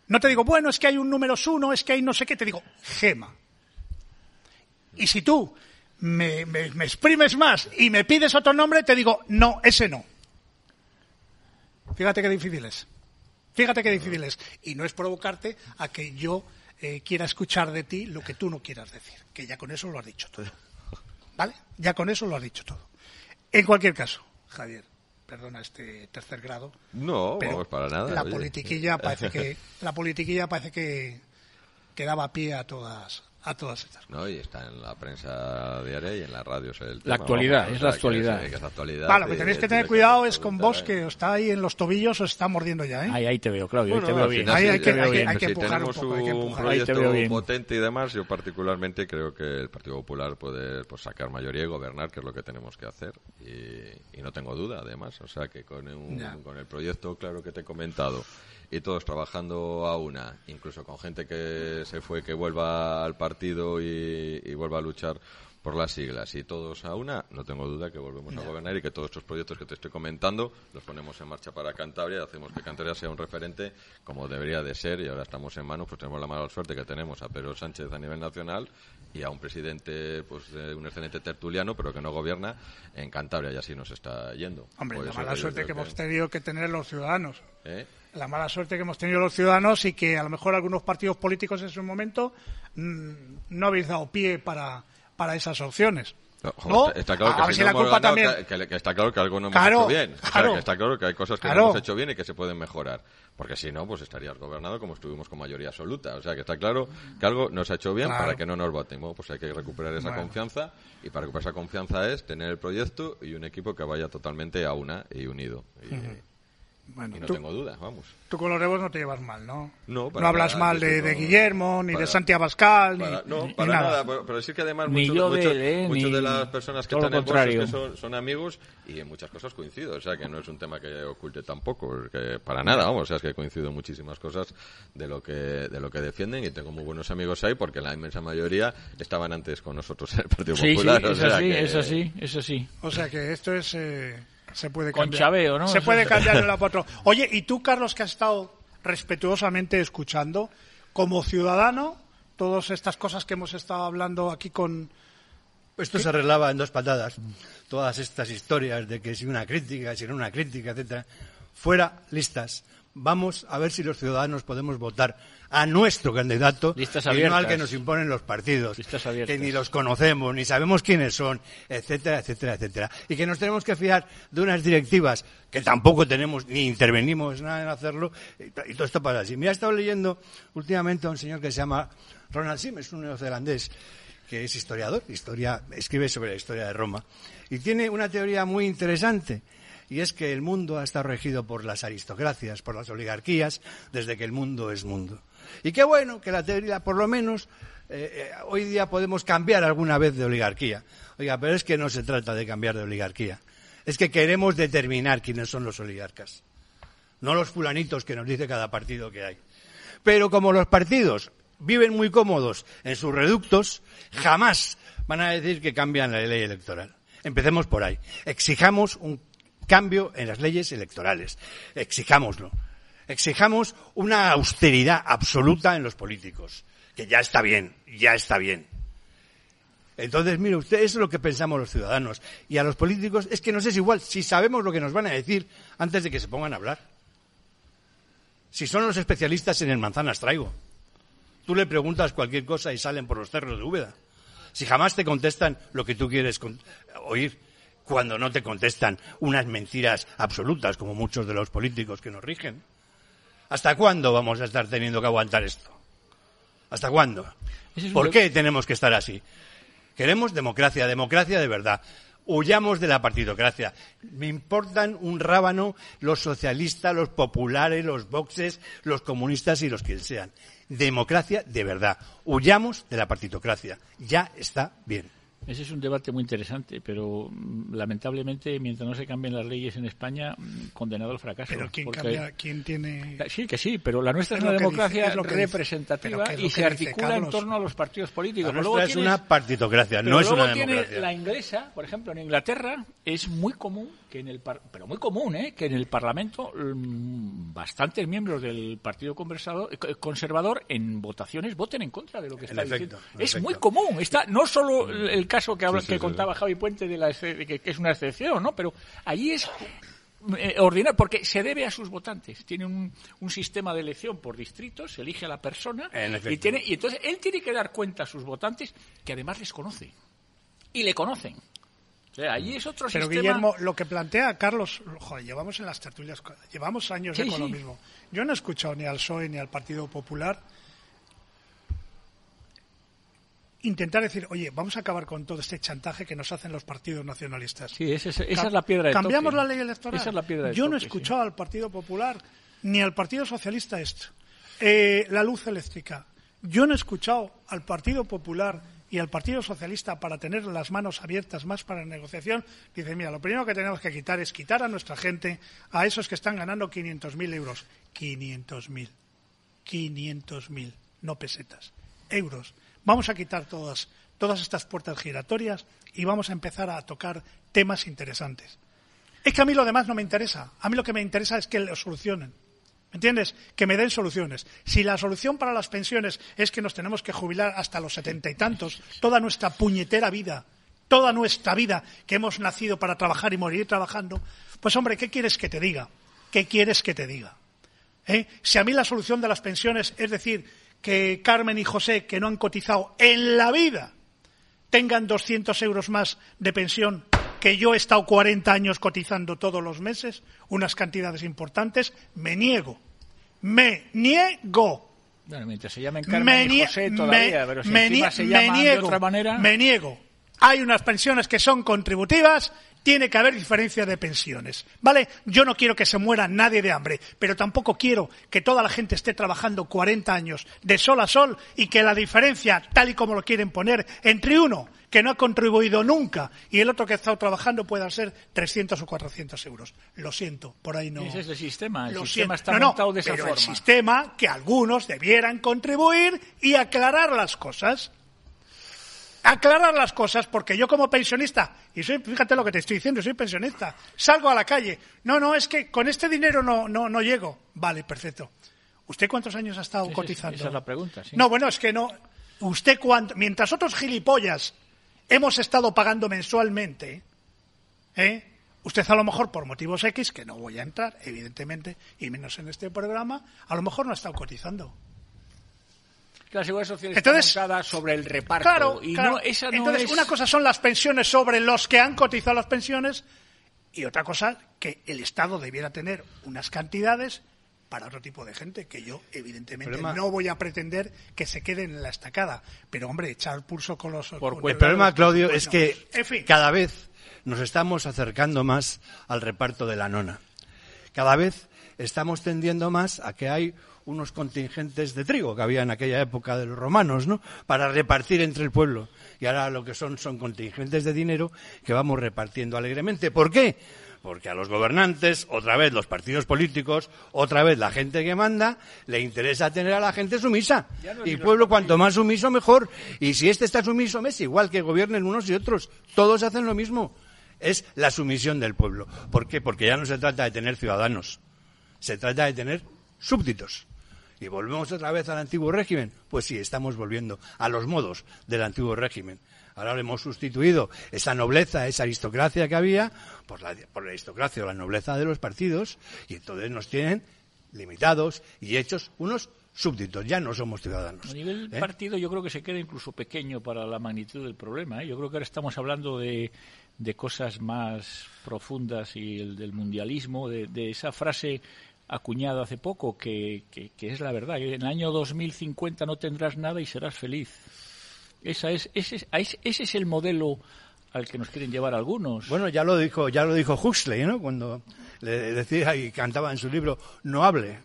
No te digo, bueno, es que hay un número uno, es que hay no sé qué, te digo, Gema. Y si tú me, me- me exprimes más y me pides otro nombre, te digo, no, ese no. Fíjate qué difícil es. Fíjate qué difícil es. Y no es provocarte a que yo eh, quiera escuchar de ti lo que tú no quieras decir. Que ya con eso lo has dicho todo. ¿Vale? Ya con eso lo has dicho todo. En cualquier caso, Javier, perdona este tercer grado. No, pero vamos, para nada. La oye. politiquilla parece que la politiquilla parece que, que daba pie a todas a todas estas. No, y está en la prensa diaria y en las radios el La tema, actualidad, vamos, es la sea, que actualidad. es- que es actualidad Vale, lo que y- tenéis que tener cuidado es con vos que os está ahí en los tobillos, os está mordiendo ya, ¿eh? Ahí, ahí te veo, Claudio, ahí Bueno, te veo bien. Ahí hay que- te veo hay bien. hay que si empujar tenemos un poco, hay que un empujar. Ahí te proyecto veo bien. potente y demás, yo particularmente creo que el Partido Popular puede pues, sacar mayoría y gobernar, que es lo que tenemos que hacer. Y, y no tengo duda, además. O sea, que con, un- con el proyecto claro que te he comentado y todos trabajando a una, incluso con gente que se fue, que vuelva al partido y, y vuelva a luchar por las siglas y todos a una, no tengo duda que volvemos a gobernar y que todos estos proyectos que te estoy comentando los ponemos en marcha para Cantabria y hacemos que Cantabria sea un referente como debería de ser y ahora estamos en manos, pues tenemos la mala suerte que tenemos a Pedro Sánchez a nivel nacional y a un presidente, pues de un excelente tertuliano, pero que no gobierna en Cantabria y así nos está yendo. Hombre, Por la mala suerte que hemos tenido que tener los ciudadanos. ¿eh? La mala suerte que hemos tenido los ciudadanos y que a lo mejor algunos partidos políticos en su momento mm, no habéis dado pie para, para esas opciones. No, joder, ¿No? Está, claro que, ver si si no la hemos culpa ganado, también- que, que- que está claro que algo no hemos Claro, hecho bien. O sea, claro. que está claro que hay cosas que Claro. no hemos hecho bien y que se pueden mejorar. Porque si no, pues estarías gobernado como estuvimos con mayoría absoluta. O sea, que está claro que algo no se ha hecho bien Claro. para que no nos voten. Bueno, pues hay que recuperar esa Bueno. confianza y para recuperar esa confianza es tener el proyecto y un equipo que vaya totalmente a una y unido. Y, Bueno, y no tú, tengo duda, vamos. tú con los rebos no te llevas mal, ¿no? No, para hablas nada, mal de, de Guillermo, ni de para- Santi Abascal, Para- ni, no, ni para nada. nada. pero, pero sí que además muchos, de muchos- él, ¿eh? muchos Ni- de las personas que están en que son, son amigos y en muchas cosas coincido. O sea, que no es un tema que oculte tampoco. porque para nada, vamos. O sea, es que coincido en muchísimas cosas de lo que de lo que defienden y tengo muy buenos amigos ahí porque la inmensa mayoría estaban antes con nosotros en el Partido Sí, sí, Popular. o es sea así, que- es así, es así. O sea que esto es. eh, se puede Con cambiar. chaveo, ¿no? Se puede cambiar de para otro. Oye, y tú, Carlos, que has estado respetuosamente escuchando, como ciudadano, todas estas cosas que hemos estado hablando aquí con. Esto se arreglaba en dos patadas. Todas estas historias de que si una crítica, si no una crítica, etcétera, fuera listas. Vamos a ver si los ciudadanos podemos votar a nuestro candidato Listas y no al que nos imponen los partidos, que ni los conocemos, ni sabemos quiénes son, etcétera, etcétera, etcétera. Y que nos tenemos que fiar de unas directivas que tampoco tenemos ni intervenimos nada en hacerlo y, todo esto pasa así. Mira, he estado leyendo últimamente a un señor que se llama Ronald Sims, un neozelandés que es historiador, historia, escribe sobre la historia de Roma, y tiene una teoría muy interesante, y es que el mundo ha estado regido por las aristocracias, por las oligarquías, desde que el mundo es mundo. Y qué bueno que la teoría, por lo menos, eh, eh, hoy día podemos cambiar alguna vez de oligarquía. Oiga, pero es que no se trata de cambiar de oligarquía, es que queremos determinar quiénes son los oligarcas, no los fulanitos que nos dice cada partido que hay. Pero como los partidos viven muy cómodos en sus reductos, jamás van a decir que cambian la ley electoral. Empecemos por ahí. Exijamos un cambio en las leyes electorales. Exijámoslo. Exijamos una austeridad absoluta en los políticos. que ya está bien, ya está bien. Entonces, mire usted, eso es lo que pensamos los ciudadanos. Y a los políticos es que nos es igual si sabemos lo que nos van a decir antes de que se pongan a hablar. Si son los especialistas en el manzanas traigo. Tú le preguntas cualquier cosa y salen por los cerros de Úbeda. Si jamás te contestan lo que tú quieres oír, cuando no te contestan unas mentiras absolutas, como muchos de los políticos que nos rigen. ¿Hasta cuándo vamos a estar teniendo que aguantar esto? ¿Hasta cuándo? ¿Por qué tenemos que estar así? Queremos democracia, democracia de verdad. Huyamos de la partidocracia. Me importan un rábano los socialistas, los populares, los boxes, los comunistas y los que sean. Democracia de verdad. Huyamos de la partidocracia. Ya está bien. Ese es un debate muy interesante, pero mm, lamentablemente, mientras no se cambien las leyes en España, mm, condenado al fracaso. Pero ¿quién, cambia, ¿quién tiene...? Sí, que sí, pero la nuestra es, una democracia representativa y se articula en torno a los partidos políticos. La nuestra es una partitocracia, no es una democracia. la inglesa, por ejemplo, en Inglaterra, es muy común que en el... pero muy común, ¿eh? Que en el Parlamento mm, bastantes miembros del Partido eh, Conservador en votaciones voten en contra de lo que está diciendo. Es muy común. Está no solo el caso que, que contaba Javi Puente de la que, es una excepción, ¿no? Pero allí es eh, ordinario, porque se debe a sus votantes. Tiene un, un, sistema de elección por distritos, se elige a la persona y, tiene, y entonces él tiene que dar cuenta a sus votantes que además les conoce. Y le conocen. Allí es otro Pero Guillermo, lo que plantea Carlos, joder, llevamos en las tertulias, llevamos años de con lo mismo. Yo no he escuchado ni al PSOE ni al Partido Popular intentar decir, oye, vamos a acabar con todo este chantaje que nos hacen los partidos nacionalistas. Sí, esa es, la piedra de Cambiamos la ley electoral. Esa es la piedra Yo no he escuchado al Partido Popular ni al Partido Socialista esto. Eh, la luz eléctrica. Yo no he escuchado al Partido Popular y al Partido Socialista para tener las manos abiertas más para la negociación. Dice, mira, lo primero que tenemos que quitar es quitar a nuestra gente, a esos que están ganando 500.000 euros. 500.000. 500.000, no pesetas. Euros Vamos a quitar todas, todas estas puertas giratorias y vamos a empezar a tocar temas interesantes. Es que a mí lo demás no me interesa. A mí lo que me interesa es que lo solucionen. ¿Me entiendes? Que me den soluciones. Si la solución para las pensiones es que nos tenemos que jubilar hasta los setenta y tantos, toda nuestra puñetera vida, toda nuestra vida que hemos nacido para trabajar y morir trabajando, pues hombre, ¿qué quieres que te diga? ¿Qué quieres que te diga? ¿Eh? Si a mí la solución de las pensiones es decir, que Carmen y José, que no han cotizado en la vida, tengan 200 euros más de pensión que yo he estado 40 años cotizando todos los meses, unas cantidades importantes, me niego. Me niego. Bueno, mientras se llamen Carmen y José todavía, pero si me, se llaman de otra manera... Me niego. Hay unas pensiones que son contributivas tiene que haber diferencia de pensiones. ¿Vale? Yo no quiero que se muera nadie de hambre, pero tampoco quiero que toda la gente esté trabajando 40 años de sol a sol y que la diferencia, tal y como lo quieren poner, entre uno que no ha contribuido nunca y el otro que ha estado trabajando pueda ser 300 o 400 euros. Lo siento, por ahí no. Ese es el sistema. El sistema está montado de esa pero forma. el sistema que algunos debieran contribuir y aclarar las cosas aclarar las cosas, porque yo como pensionista, y soy, fíjate lo que te estoy diciendo, soy pensionista, salgo a la calle, no, no, es que con este dinero no, no, no llego. Vale, perfecto. ¿Usted cuántos años ha estado cotizando? esa es la pregunta, sí. No, bueno, es que no. ¿Usted cuánto? Mientras otros gilipollas hemos estado pagando mensualmente, ¿eh? Usted a lo mejor por motivos X, que no voy a entrar, evidentemente, y menos en este programa, a lo mejor no ha estado cotizando la seguridad social está sobre el reparto. Claro, y No, esa no Entonces, una cosa son las pensiones sobre los que han cotizado las pensiones y otra cosa que el Estado debiera tener unas cantidades para otro tipo de gente, que yo evidentemente no voy a pretender que se queden en la estacada. Pero, hombre, echar pulso con los... el problema, Claudio, es que cada vez nos estamos acercando más al reparto de la nona. Cada vez estamos tendiendo más a que hay unos contingentes de trigo que había en aquella época de los romanos, ¿no? Para repartir entre el pueblo. Y ahora lo que son son contingentes de dinero que vamos repartiendo alegremente. ¿Por qué? Porque a los gobernantes, otra vez los partidos políticos, otra vez la gente que manda, le interesa tener a la gente sumisa. y el pueblo cuanto más sumiso mejor. Y si este está sumiso, es igual que gobiernen unos y otros. Todos hacen lo mismo. Es la sumisión del pueblo. ¿Por qué? Porque ya no se trata de tener ciudadanos. Se trata de tener súbditos. ¿Y volvemos otra vez al antiguo régimen? Pues sí, estamos volviendo a los modos del antiguo régimen. Ahora hemos sustituido esa nobleza, esa aristocracia que había, por la, por la aristocracia o la nobleza de los partidos, y entonces nos tienen limitados y hechos unos súbditos, ya no somos ciudadanos. A nivel ¿eh? partido yo creo que se queda incluso pequeño para la magnitud del problema. ¿eh? Yo creo que ahora estamos hablando de, de cosas más profundas y el del mundialismo, de, de esa frase acuñada hace poco que, que, es la verdad. En el año 2050 no tendrás nada y serás feliz. Esa es, ese, ese es el modelo al que nos quieren llevar algunos. Bueno, ya lo dijo, ya lo dijo Huxley, ¿no? Cuando le decía y cantaba en su libro, no hable,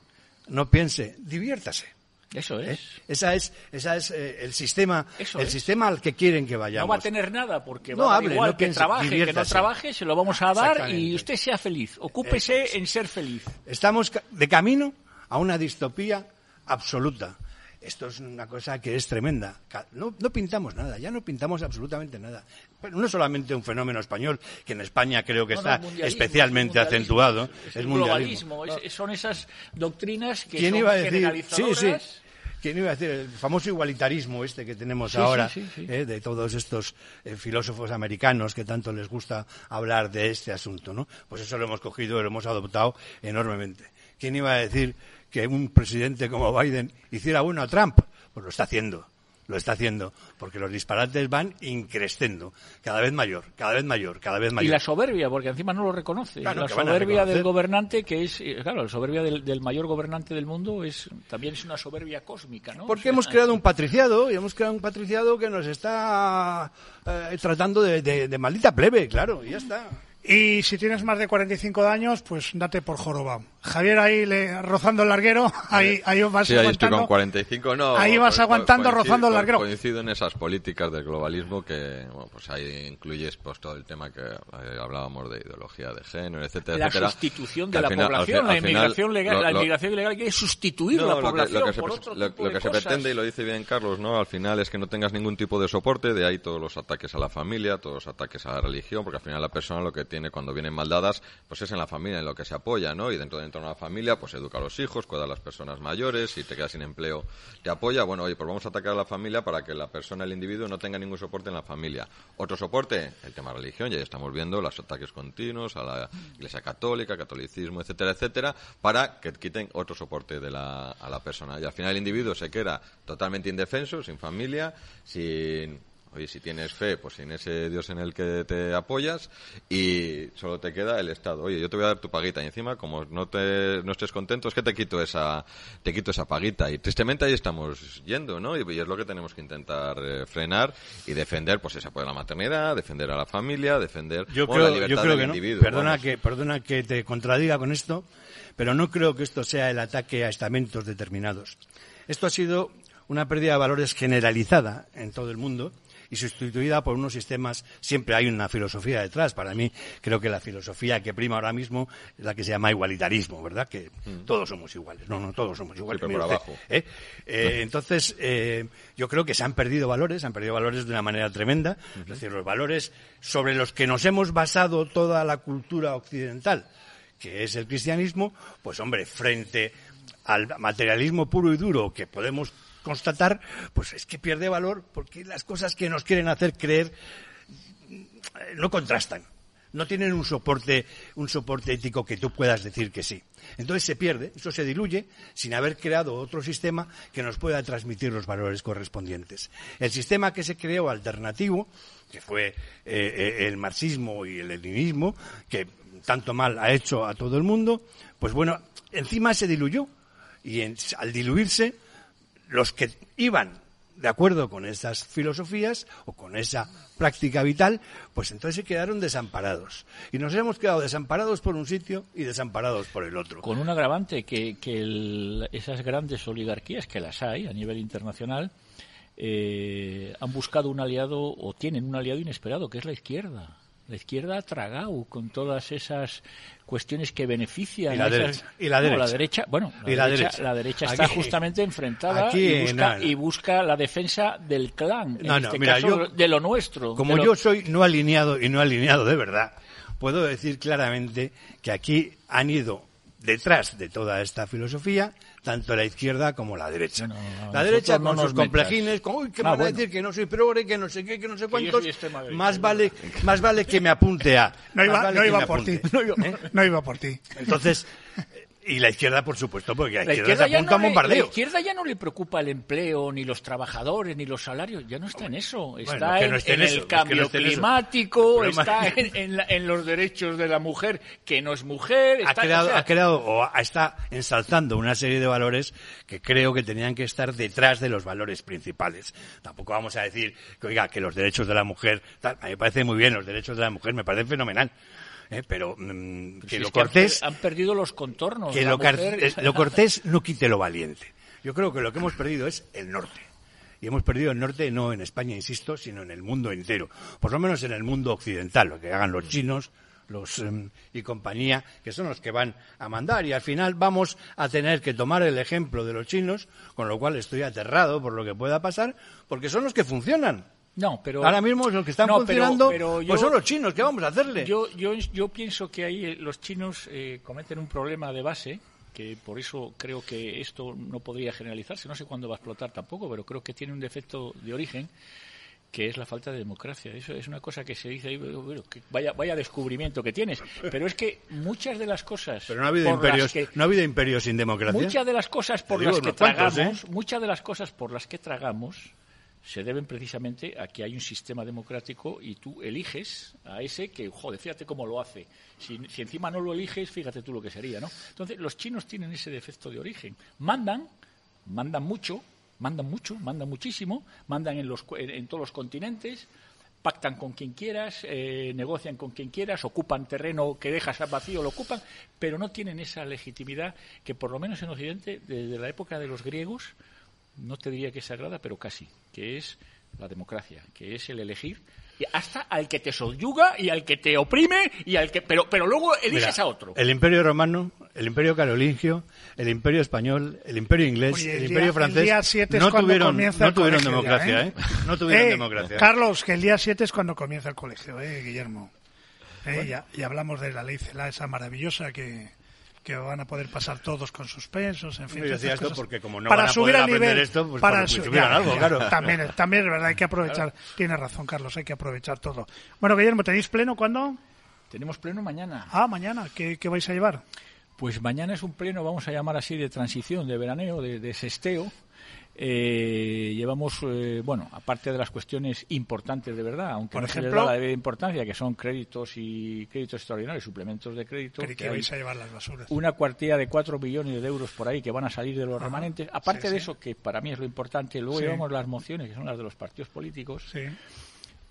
no piense, diviértase. Eso es. ¿Eh? Esa es, esa es eh, el sistema, Eso el es. sistema al que quieren que vayamos. No va a tener nada porque No va hable, igual no que piense, trabaje, que no trabaje, se lo vamos a dar y usted sea feliz. Ocúpese es. en ser feliz. Estamos de camino a una distopía absoluta. Esto es una cosa que es tremenda. No, no pintamos nada, ya no pintamos absolutamente nada. Pero no solamente un fenómeno español, que en España creo que No, está especialmente acentuado. Es, el mundialismo. globalismo, es- son esas doctrinas que ¿Quién son iba a decir? Sí, sí. ¿Quién iba a decir? El famoso igualitarismo este que tenemos Sí, ahora, sí, sí, sí. eh, de todos estos eh, filósofos americanos que tanto les gusta hablar de este asunto, ¿no? Pues eso lo hemos cogido y lo hemos adoptado enormemente. ¿Quién iba a decir que un presidente como Biden hiciera uno a Trump? Pues lo está haciendo. Lo está haciendo, porque los disparates van increciendo, cada vez mayor, cada vez mayor, cada vez Y mayor. la soberbia, porque encima no lo reconoce. Claro, la soberbia del gobernante, que es, eh, claro, la soberbia del, del mayor gobernante del mundo es también es una soberbia cósmica, ¿no? Porque O sea, hemos creado un patriciado y hemos creado un patriciado que nos está eh, tratando de, de- de maldita plebe, claro, y ya está. Y si tienes más de 45 años, pues date por jorobado. Javier ahí le, rozando el larguero, ahí, ahí vas Sí, ahí estoy aguantando. con 45, no. Ahí vas aguantando, coincido- rozando el larguero. Coincido en esas políticas del globalismo que, bueno, pues ahí incluyes pues todo el tema que eh, hablábamos de ideología de género, etcétera, la etcétera. sustitución de la final- al población, la inmigración legal, lo- la lo- inmigración ilegal quiere sustituir no, la lo que- población lo que se, por pre- otro lo- tipo lo de que se cosas. pretende, y lo dice bien Carlos, ¿no? Al final es que no tengas ningún tipo de soporte, de ahí todos los ataques a la familia, todos los ataques a la religión, porque al final la persona lo que tiene cuando vienen maldadas, pues es en la familia, en lo que se apoya, ¿no? Y dentro, dentro de una familia, pues educa a los hijos, cuida a las personas mayores, si te quedas sin empleo, te apoya. Bueno, oye, pues vamos a atacar a la familia para que la persona, el individuo, no tenga ningún soporte en la familia. Otro soporte, el tema religión, ya estamos viendo los ataques continuos a la Iglesia Católica, catolicismo, etcétera, etcétera, para que quiten otro soporte de la, a la persona. Y al final el individuo se queda totalmente indefenso, sin familia, sin Oye, si tienes fe, pues sin ese Dios en el que te apoyas y solo te queda el Estado. Oye, yo te voy a dar tu paguita y encima, como no te no estés contento, es que te quito esa te quito esa paguita y tristemente ahí estamos yendo, ¿no? Y, y es lo que tenemos que intentar eh, frenar y defender, pues ese apoyo a la maternidad, defender a la familia, defender Yo bueno, la creo, libertad yo creo del que no. individuo. Perdona vamos. que, perdona que te contradiga con esto, pero no creo que esto sea el ataque a estamentos determinados. Esto ha sido una pérdida de valores generalizada en todo el mundo y sustituida por unos sistemas. Siempre hay una filosofía detrás. Para mí, creo que la filosofía que prima ahora mismo es la que se llama igualitarismo, ¿verdad? Que todos somos iguales. No, no, todos somos iguales. Mm. por usted, abajo. ¿eh? Eh, entonces, eh, yo creo que se han perdido valores, se han perdido valores de una manera tremenda. Es decir, los valores sobre los que nos hemos basado toda la cultura occidental, que es el cristianismo, pues hombre, frente al materialismo puro y duro que podemos constatar, pues es que pierde valor porque las cosas que nos quieren hacer creer eh, no contrastan. No tienen un soporte, un soporte ético que tú puedas decir que sí. Entonces se pierde, eso se diluye sin haber creado otro sistema que nos pueda transmitir los valores correspondientes. El sistema que se creó alternativo, que fue eh, eh, el marxismo y el leninismo, que tanto mal ha hecho a todo el mundo, pues bueno, encima se diluyó. Y en- al diluirse, los que iban de acuerdo con esas filosofías o con esa práctica vital, pues entonces se quedaron desamparados. Y nos hemos quedado desamparados por un sitio y desamparados por el otro. Con un agravante que, que esas grandes oligarquías, que las hay a nivel internacional, eh, han buscado un aliado o tienen un aliado inesperado, que es la izquierda. La izquierda ha tragado con todas esas cuestiones que benefician Y la a esas- derecha, y la No, derecha. derecha, bueno, la, Y la derecha, derecha. la derecha está Aquí- justamente enfrentada aquí, y, busca, no, no. y busca la defensa del clan, en este mira, caso yo- de lo nuestro. Como lo- yo soy no alineado y no alineado de verdad, puedo decir claramente que aquí han ido detrás de toda esta filosofía, tanto la izquierda como la derecha. No, no, la derecha no con nos sus complejines, con, uy, ¿qué Ah, van a bueno. decir? Que no soy progre, que no sé qué, que no sé cuántos. derecha. Más vale, más vale que me apunte a. No iba, vale no que iba me por ti. No ¿Eh? no iba por ti. Entonces, y la izquierda, por supuesto, porque la, La izquierda, se apunta a le, la bombardeo. izquierda ya no le preocupa el empleo, ni los trabajadores, ni los salarios. Ya no está en eso. Está en, no esté en en eso, el es que cambio no climático, El está en, la- en los derechos de la mujer, que no es mujer. ha creado, o sea, ha creado o está ensalzando una serie de valores que creo que tenían que estar detrás de los valores principales. Tampoco vamos a decir que, oiga, que los derechos de la mujer, tal, a mí me parece muy bien, los derechos de la mujer me parecen fenomenal. ¿Eh? Pero mm, si que es lo que han cortés, per- han, perdido los contornos. que lo, mujer- eh, lo cortés no quite lo valiente. Yo creo que lo que hemos perdido es el norte. Y hemos perdido el norte no en España, insisto, sino en el mundo entero. Por lo menos en el mundo occidental, lo que hagan los chinos los em, y compañía, que son los que van a mandar. Y al final vamos a tener que tomar el ejemplo de los chinos, con lo cual estoy aterrado por lo que pueda pasar, porque son los que funcionan. No, pero Ahora mismo los que están No, pero- funcionando, pero yo- pues son los chinos. ¿Qué vamos a hacerle? Yo, yo, yo pienso que ahí eh, los chinos eh, cometen un problema de base, que por eso creo que esto no podría generalizarse. No sé cuándo va a explotar tampoco, pero creo que tiene un defecto de origen que es la falta de democracia. Eso es una cosa que se dice ahí, bueno, que vaya, vaya descubrimiento que tienes. Pero es que muchas de las cosas Pero no ha habido imperios, que no ha habido imperios sin democracia. Muchas de las cosas por las que cuantos, tragamos, ¿eh? muchas de las cosas por las que tragamos se deben precisamente a que hay un sistema democrático y tú eliges a ese que, joder, fíjate cómo lo hace. Si, encima no lo eliges, fíjate tú lo que sería, ¿no? Entonces, los chinos tienen ese defecto de origen. Mandan, mandan mucho, mandan mucho, mandan muchísimo, mandan en, los, en, en todos los continentes, pactan con quien quieras, eh, negocian con quien quieras, ocupan terreno que dejas vacío, lo ocupan, pero no tienen esa legitimidad que por lo menos en Occidente, desde la época de los griegos, no te diría que es sagrada, pero casi, que es la democracia, que es el elegir y hasta al que te subyuga y al que te oprime y al que pero pero luego eliges Mira, a otro. El imperio romano, el imperio carolingio, el imperio español, el imperio inglés, Oye, el, el imperio día- el francés día siete es no cuando tuvieron, comienza no el tuvieron colegio democracia, ¿eh? ¿eh? No tuvieron Eh, democracia. Carlos, que el día 7 es cuando comienza el colegio, ¿eh, Guillermo? Eh, ya, ya hablamos de la ley CELA, esa maravillosa que, que van a poder pasar todos con suspensos, en fin. Yo decía esto cosas. porque como no para van a subir poder al aprender nivel, esto, pues para su- ya, algo, ya, claro. También, es- también es verdad, hay que aprovechar. Tiene razón, Carlos, hay que aprovechar todo. Bueno, Guillermo, ¿tenéis pleno cuándo? Tenemos pleno mañana. Ah, mañana. ¿Qué, qué vais a llevar? Pues mañana es un pleno, vamos a llamar así, de transición, de veraneo, de, de sesteo. Eh, llevamos, eh, bueno, aparte de las cuestiones importantes de verdad, aunque Por no se les ejemplo- da la debida importancia, que son créditos y créditos extraordinarios, suplementos de crédito, que que hay vais a llevar las basuras. una cuartilla de 4 billones de euros por ahí que van a salir de los remanentes. Aparte sí, de sí. eso, que para mí es lo importante, luego Sí. llevamos las mociones, que son las de los partidos políticos.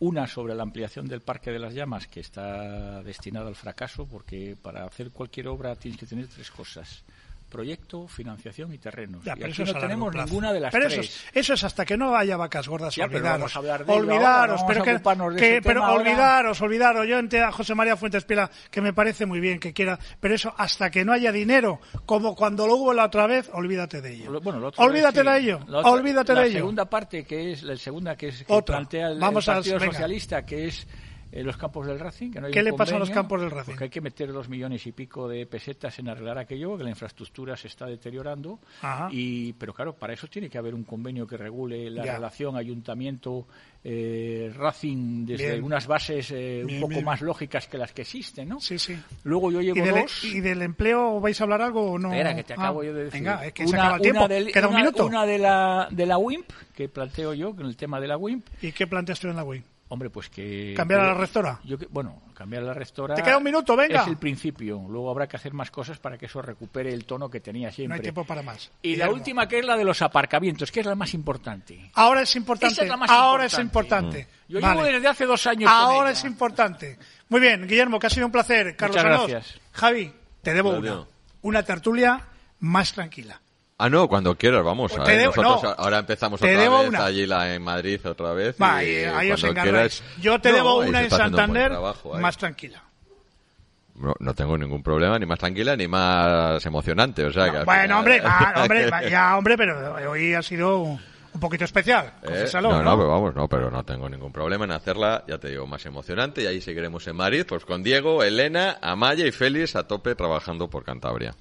Una sobre la ampliación del Parque de las Llamas, que está destinada al fracaso, porque para hacer cualquier obra tienes que tener tres cosas. Proyecto, financiación y terrenos. Ya, y pero aquí no a tenemos plazo. ninguna de las pero tres. Eso es, eso es hasta que no haya vacas gordas, Ya, pero olvidaros. a de ello olvidaros, pero a que, de que- pero olvidaros, olvidaros. Yo entiendo a José María Fuentes Pila, que me parece muy bien que quiera, pero eso hasta que no haya dinero, como cuando lo hubo la otra vez, olvídate de ello. Lo- Bueno, la olvídate vez de sí. ello, La otra- olvídate la de ello. segunda parte, que es la segunda que es que Otra. plantea el, el Vamos a- Partido venga. Socialista, que es eh, los campos del Racing. Que no hay ¿Qué le pasa a los campos del Racing? Porque hay que meter dos millones y pico de pesetas en arreglar aquello, que la infraestructura se está deteriorando. Ajá. Y, pero claro, para eso tiene que haber un convenio que regule la Ya. relación ayuntamiento. eh, Racing desde Bien. unas bases eh, Bien, un poco bien. más lógicas que las que existen, ¿no? Sí, sí. Luego yo llevo ¿Y del, dos. ¿Y del empleo vais a hablar algo o no? Espera, que te Ah, acabo yo de decir. Venga, es que se acaba el tiempo. del- Queda un una- minuto. una de la, de la WIMP, que planteo yo, con el tema de la WIMP. ¿Y qué planteas tú en la Wii? Hombre, pues que... ¿Cambiar a la rectora? Yo que- bueno, cambiar a la rectora... Te queda un minuto, venga. Es el principio. Luego habrá que hacer más cosas para que eso recupere el tono que tenía No siempre. hay tiempo para más. Y la última, que es la de los aparcamientos, que es la más importante. Ahora es importante. Esa es la más Ahora es importante. importante. Yo Vale. llevo desde hace dos años con Ahora ella. es importante. Muy bien, Guillermo, que ha sido un placer. Carlos Muchas gracias. Javi, te debo Adiós. una. Una tertulia más tranquila. Ah, no, cuando quieras, vamos. Te a ver, debo- nosotros no. ahora empezamos otra vez una. allí la, en Madrid otra vez. Va, y ahí, os quieras- Yo te No, debo una en un Santander trabajo ahí. más tranquila. No, no tengo ningún problema, ni más tranquila, ni más emocionante. O sea, que bueno, final- hombre, va, hombre, va, ya, hombre, pero hoy ha sido un poquito especial. Eh, ¿no? no, pero vamos, no, pero no tengo ningún problema en hacerla, ya te digo, más emocionante y ahí seguiremos en Madrid, pues con Diego, Elena, Amaya y Félix a tope trabajando por Cantabria.